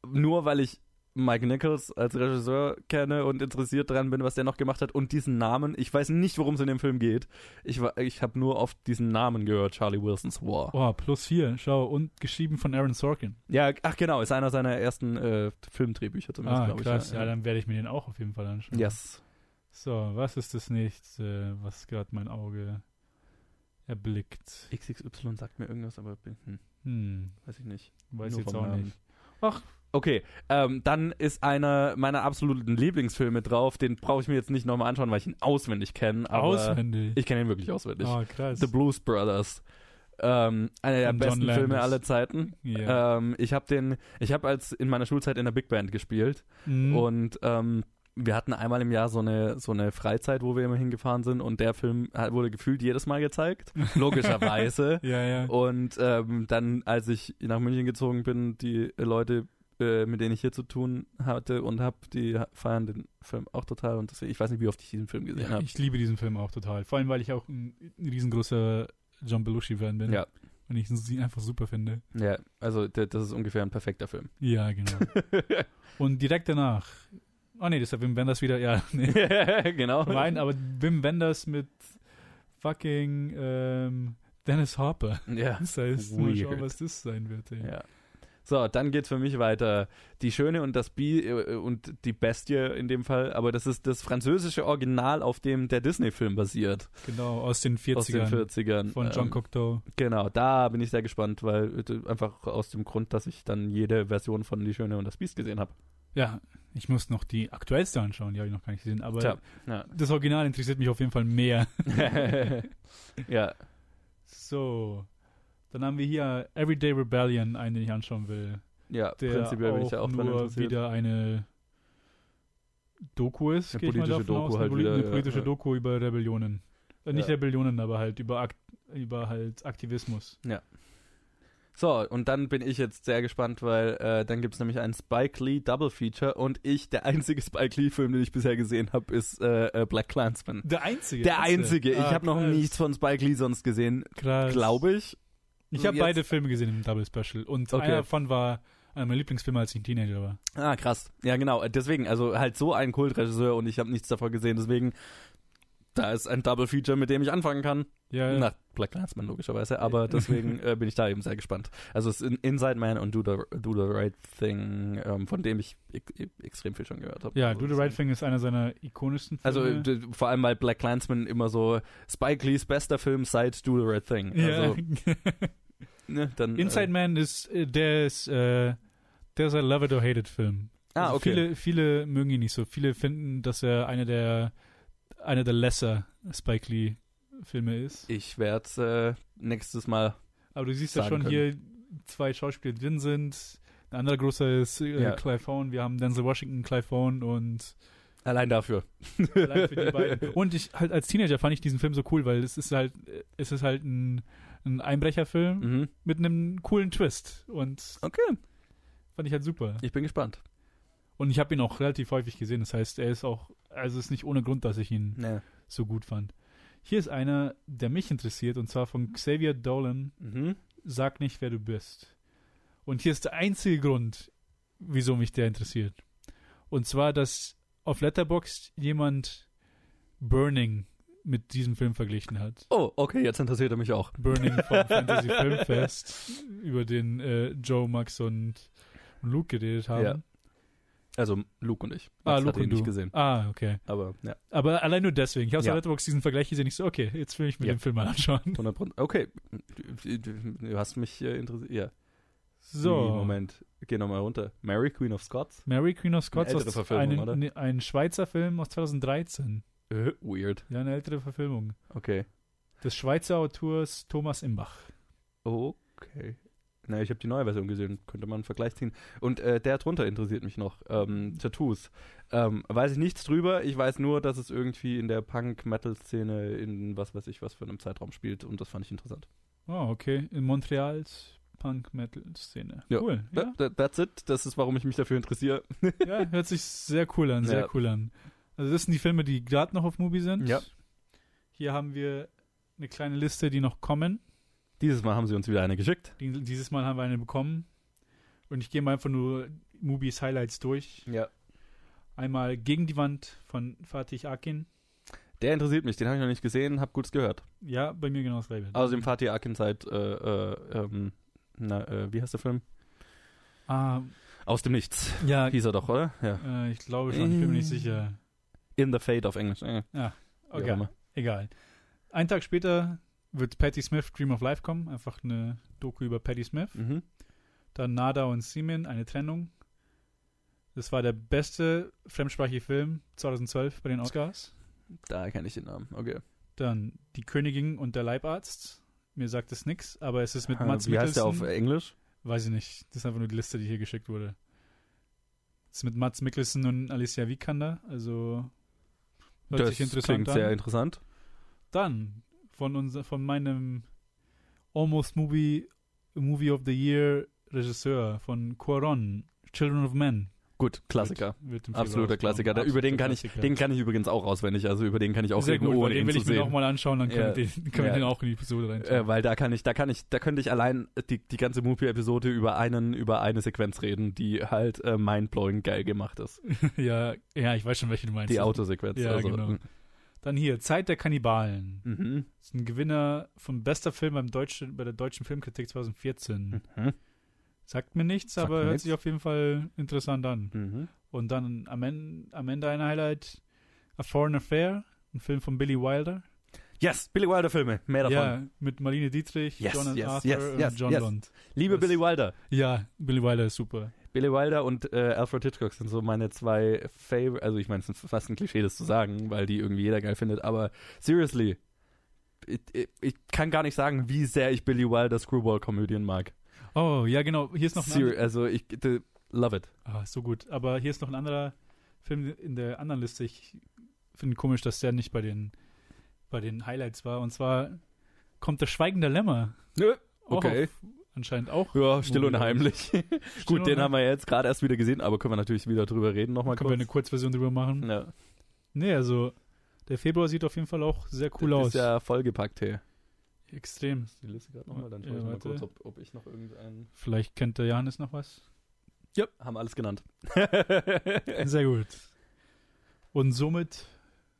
Nur weil ich Mike Nichols als Regisseur kenne und interessiert dran bin, was der noch gemacht hat und diesen Namen. Ich weiß nicht, worum es in dem Film geht. Ich, ich habe nur oft diesen Namen gehört, Charlie Wilson's War. Oh, plus vier, schau, und geschrieben von Aaron Sorkin. Ja, ach genau, ist einer seiner ersten äh, Filmdrehbücher zumindest, Ah, glaube ich. krass. Ja, dann werde ich mir den auch auf jeden Fall anschauen. Yes. So, was ist das nächste, was gerade mein Auge erblickt? XXY sagt mir irgendwas, aber bin- hm, Hm, weiß ich nicht. weiß Nur jetzt auch Namen. nicht. Okay, ähm, dann ist einer meiner absoluten Lieblingsfilme drauf. Den brauche ich mir jetzt nicht nochmal anschauen, weil ich ihn auswendig kenne. Auswendig. Ich kenne ihn wirklich auswendig. oh, krass. The Blues Brothers. Ähm, einer der Von John besten Filme Landis. aller Zeiten. Ja. Ähm, ich habe den, ich habe als in meiner Schulzeit in der Big Band gespielt Mhm. und ähm, wir hatten einmal im Jahr so eine so eine Freizeit, wo wir immer hingefahren sind und der Film hat- wurde gefühlt jedes Mal gezeigt, logischerweise. ja, ja. Und ähm, dann, als ich nach München gezogen bin, die Leute, äh, mit denen ich hier zu tun hatte und habe, die feiern den Film auch total. Und deswegen, ich weiß nicht, wie oft ich diesen Film gesehen ja habe. ich liebe diesen Film auch total. Vor allem, weil ich auch ein, ein riesengroßer John Belushi-Fan bin. Ja, Und ich ihn einfach super finde. ja, also das ist ungefähr ein perfekter Film. Ja, genau. Und direkt danach. Oh nee, das ist ja Wim Wenders wieder. Ja, nee. genau. Nein, aber Wim Wenders mit fucking ähm, Dennis Hopper. Ja. Das heißt, mal schauen, was das sein wird. Ey. ja. So, dann geht's für mich weiter. Die Schöne und das Bi äh, und die Bestie in dem Fall, aber das ist das französische Original, auf dem der Disney-Film basiert. Genau, aus den 40ern. Aus den 40ern. Von John Ähm, Cocteau. Genau, da bin ich sehr gespannt, weil äh, einfach aus dem Grund, dass ich dann jede Version von Die Schöne und das Biest gesehen habe. Ja, ich muss noch die aktuellste anschauen, die habe ich noch gar nicht gesehen. Aber Tja, ja. das Original interessiert mich auf jeden Fall mehr. ja, So, dann haben wir hier Everyday Rebellion, einen, den ich anschauen will. ja, Der prinzipiell bin ich ja auch nur interessiert. wieder eine Doku ist, Eine ich politische Doku aus. halt eine, wieder, eine ja, politische ja. Doku über Rebellionen. Äh, nicht Ja. Rebellionen, aber halt über, Akt, über halt Aktivismus. So, und dann bin ich jetzt sehr gespannt, weil äh, dann gibt es nämlich einen Spike Lee Double Feature und ich, der einzige Spike Lee Film, den ich bisher gesehen habe, ist äh, äh, Black Clansman. Der einzige. Der einzige. Ich Ah, habe noch nichts von Spike Lee sonst gesehen, glaube ich. Ich habe beide Filme gesehen im Double Special und Okay. einer davon war einer meiner Lieblingsfilme, als ich ein Teenager war. Ah, krass. Ja, genau. Deswegen, also halt so ein Kultregisseur und ich habe nichts davon gesehen. Deswegen, da ist ein Double Feature, mit dem ich anfangen kann. Ja, Nach Black Clansman logischerweise, aber deswegen äh, bin ich da eben sehr gespannt. Also es ist in Inside Man und Do the, Do the Right Thing, ähm, von dem ich e e extrem viel schon gehört habe. ja Also Do the Right Thing ist einer seiner ikonischsten Also Filme. d- vor allem weil Black Clansman immer so Spike Lees bester Film seit Do the Right Thing. ja. Also, ne, dann, Inside äh, Man ist, äh, der ist, äh, der ist ein Love it or hate it Film. Ah, Also okay. Viele, viele mögen ihn nicht so. Viele finden, dass er einer der, einer der lesser Spike Lee Filme ist. Ich werde äh, nächstes Mal. Aber du siehst ja schon können. hier zwei Schauspieler drin sind. Ein anderer großer ist äh, Ja. Clive Owen. Wir haben Denzel Washington, Clive Owen und Allein dafür. allein für die beiden. Und ich halt als Teenager fand ich diesen Film so cool, weil es ist halt, es ist halt ein, ein Einbrecherfilm Mhm. mit einem coolen Twist. Und Okay, fand ich halt super. ich bin gespannt. Und ich habe ihn auch relativ häufig gesehen. Das heißt, er ist auch, also es ist nicht ohne Grund, dass ich ihn Nee. so gut fand. Hier ist einer, der mich interessiert, und zwar von Xavier Dolan. Mhm. Sag nicht, wer du bist. Und hier ist der einzige Grund, wieso mich der interessiert. Und zwar, dass auf Letterboxd jemand Burning mit diesem Film verglichen hat. Oh, okay, jetzt interessiert er mich auch. Burning vom Fantasy Filmfest, über den äh, Joe, Max und, und Luke geredet haben. Ja. Also Luke und ich. Ah, Max Luke hat ihn und nicht du. gesehen. Ah, okay. Aber ja, Aber allein nur deswegen. Ich habe Ja. auf Letterboxd diesen Vergleich gesehen. Ich so, okay, jetzt will ich mir Ja. den Film mal anschauen. 100 Okay, du, hast mich äh, interessiert. Ja. So. Moment, geh nochmal runter. Mary, Queen of Scots? Mary Queen of Scots Eine ältere aus Verfilmung, einen- oder? ne- ein Schweizer Film aus 2013. Äh, weird. Ja, eine ältere Verfilmung. Okay. Des Schweizer Autors Thomas Imbach. Okay. Na, ich habe die neue Version gesehen. Könnte man einen Vergleich ziehen. Und äh, der drunter interessiert mich noch. Ähm, Tattoos. Ähm, weiß ich nichts drüber. Ich weiß nur, dass es irgendwie in der Punk-Metal-Szene in was weiß ich was für einem Zeitraum spielt. Und das fand ich interessant. Oh, okay. In Montreals Punk-Metal-Szene. Ja. Cool. Ja? That, that's it. Das ist, warum ich mich dafür interessiere. ja, hört sich sehr cool an, sehr Ja. cool an. Also das sind die Filme, die gerade noch auf Movie sind. Ja. Hier haben wir eine kleine Liste, die noch kommen. Dieses Mal haben sie uns wieder eine geschickt. Die, dieses Mal haben wir eine bekommen. Und ich gehe mal einfach nur Movies Highlights durch. Ja. Einmal Gegen die Wand von Fatih Akin. Der interessiert mich. Den habe ich noch nicht gesehen. Hab Gutes gehört. Ja, bei mir genau das gleiche. Außerdem Fatih Akin seit, äh, äh, ähm, na, äh, wie heißt der Film? Ah, Aus dem Nichts. ja, Hieß er doch, oder? Ja. äh, ich glaube schon, ich bin mir nicht sicher. In the Fate auf Englisch. Äh, wie auch Okay, egal. Einen Tag später wird Patti Smith Dream of Life kommen. Einfach eine Doku über Patti Smith. Mhm. Dann Nada und Simin, eine Trennung. Das war der beste fremdsprachige Film 2012 bei den Oscars. Da kenne ich den Namen. Okay. Dann Die Königin und der Leibarzt. Mir sagt es nichts, aber es ist mit Mats Wie heißt der Mikkelsen. auf Englisch? Weiß ich nicht. Das ist einfach nur die Liste, die hier geschickt wurde. Das ist mit Mats Mikkelsen und Alicia Vikander. Also hört das sich interessant klingt an. sehr interessant. Dann von, unser, von meinem Almost Movie Movie of the Year Regisseur von Quaron, Children of Men. Gut, Klassiker. Wird, wird Absoluter. Klassiker. Da, über den kann ich, Klassiker. den kann ich übrigens auch auswendig. Also über den kann ich auch Sehr reden, gut, ohne den will ich mir sehen. nochmal anschauen, dann können, Ja. wir, den, können Ja. wir den auch in die Episode rein. Äh, weil da kann ich, da kann ich, da könnte ich allein die, die ganze Movie-Episode über einen, über eine Sequenz reden, die halt äh, mindblowing geil gemacht ist. ja, ja, ich weiß schon, welche du meinst. Die Autosequenz. Ja, also, genau. Dann hier, Zeit der Kannibalen. Mhm. Das ist ein Gewinner von bester Film beim deutschen, bei der deutschen Filmkritik 2014. Mhm. Sagt mir nichts, Sagt aber mir hört nichts. sich auf jeden Fall interessant an. Mhm. Und dann am Ende, am Ende ein Highlight: A Foreign Affair, ein Film von Billy Wilder. Yes, Billy Wilder Filme, mehr davon. Ja, mit Marlene Dietrich, Yes, John yes, Arthur yes, und yes, John yes. Lund. Liebe Das- Billy Wilder. Ja, Billy Wilder ist super. Billy Wilder und äh, Alfred Hitchcock sind so meine zwei Favorite, also ich meine, es ist fast ein Klischee, das zu sagen, weil die irgendwie jeder geil findet, aber seriously, ich, ich, ich kann gar nicht sagen, wie sehr ich Billy Wilder Screwball-Komödien mag. Oh, ja, genau. Hier ist noch ein Ser also ich the, love it. Ah, so gut. Aber hier ist noch ein anderer Film in der anderen Liste. Ich finde komisch, dass der nicht bei den, bei den Highlights war. Und zwar kommt der Schweigende Lämmer. Nö, okay. auf, anscheinend auch. Ja, still und heimlich. Still Gut, und den haben wir jetzt gerade erst wieder gesehen, aber können wir natürlich wieder drüber reden nochmal Können wir kurz. eine Kurzversion drüber machen? ja. Nee, also der Februar sieht auf jeden Fall auch sehr cool das aus. Ist ja vollgepackt hier. Extrem. Die Liste gerade nochmal, dann Ja, schaue ich mal kurz, ob, ob ich noch irgendeinen... Vielleicht kennt der Johannes noch was. Haben alles genannt. Sehr gut. Und somit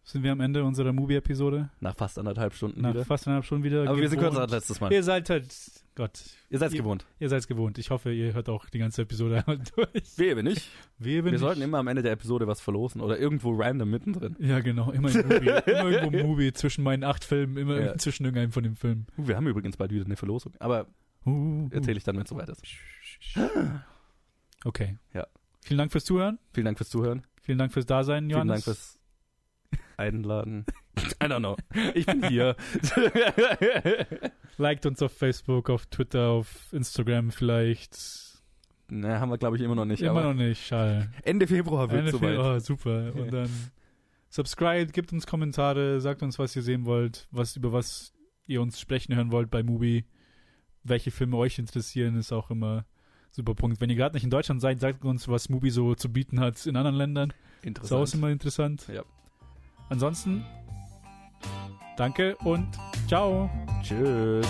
sind wir am Ende unserer Movie-Episode. Nach fast anderthalb Stunden Nach wieder. fast einer Stunde wieder. Aber wir sind gewohnt. kürzer als letztes Mal. Ihr seid halt, Gott, Ihr seid gewohnt. ihr seid gewohnt. Ich hoffe, ihr hört auch die ganze Episode einmal durch. Wehe nicht. Wir, Wir sollten immer am Ende der Episode was verlosen oder irgendwo random mittendrin. Ja, genau, immer im Movie. immer irgendwo im Movie zwischen meinen acht Filmen, immer Ja. zwischen irgendeinem von den Filmen. Uh, wir haben übrigens bald wieder eine Verlosung, aber Uh, uh. erzähle ich dann, wenn es soweit ist. Okay. Ja. Vielen Dank fürs Zuhören. Vielen Dank fürs Zuhören. Vielen Dank fürs Dasein, Vielen Johannes. Dank fürs Einladen. I don't know. Ich bin hier. Liked uns auf Facebook, auf Twitter, auf Instagram vielleicht. Na, haben wir, glaube ich, immer noch nicht. Immer aber noch nicht, schade. Ende Februar wird Eine soweit. Fe- Oh, super. Und dann subscribe, gebt uns Kommentare, sagt uns, was ihr sehen wollt, was über was ihr uns sprechen hören wollt bei Mubi. Welche Filme euch interessieren, ist auch immer super Punkt. Wenn ihr gerade nicht in Deutschland seid, sagt uns, was Mubi so zu bieten hat in anderen Ländern. Ist auch Interessant. immer interessant. Ja. Ansonsten, danke und ciao. Tschüss.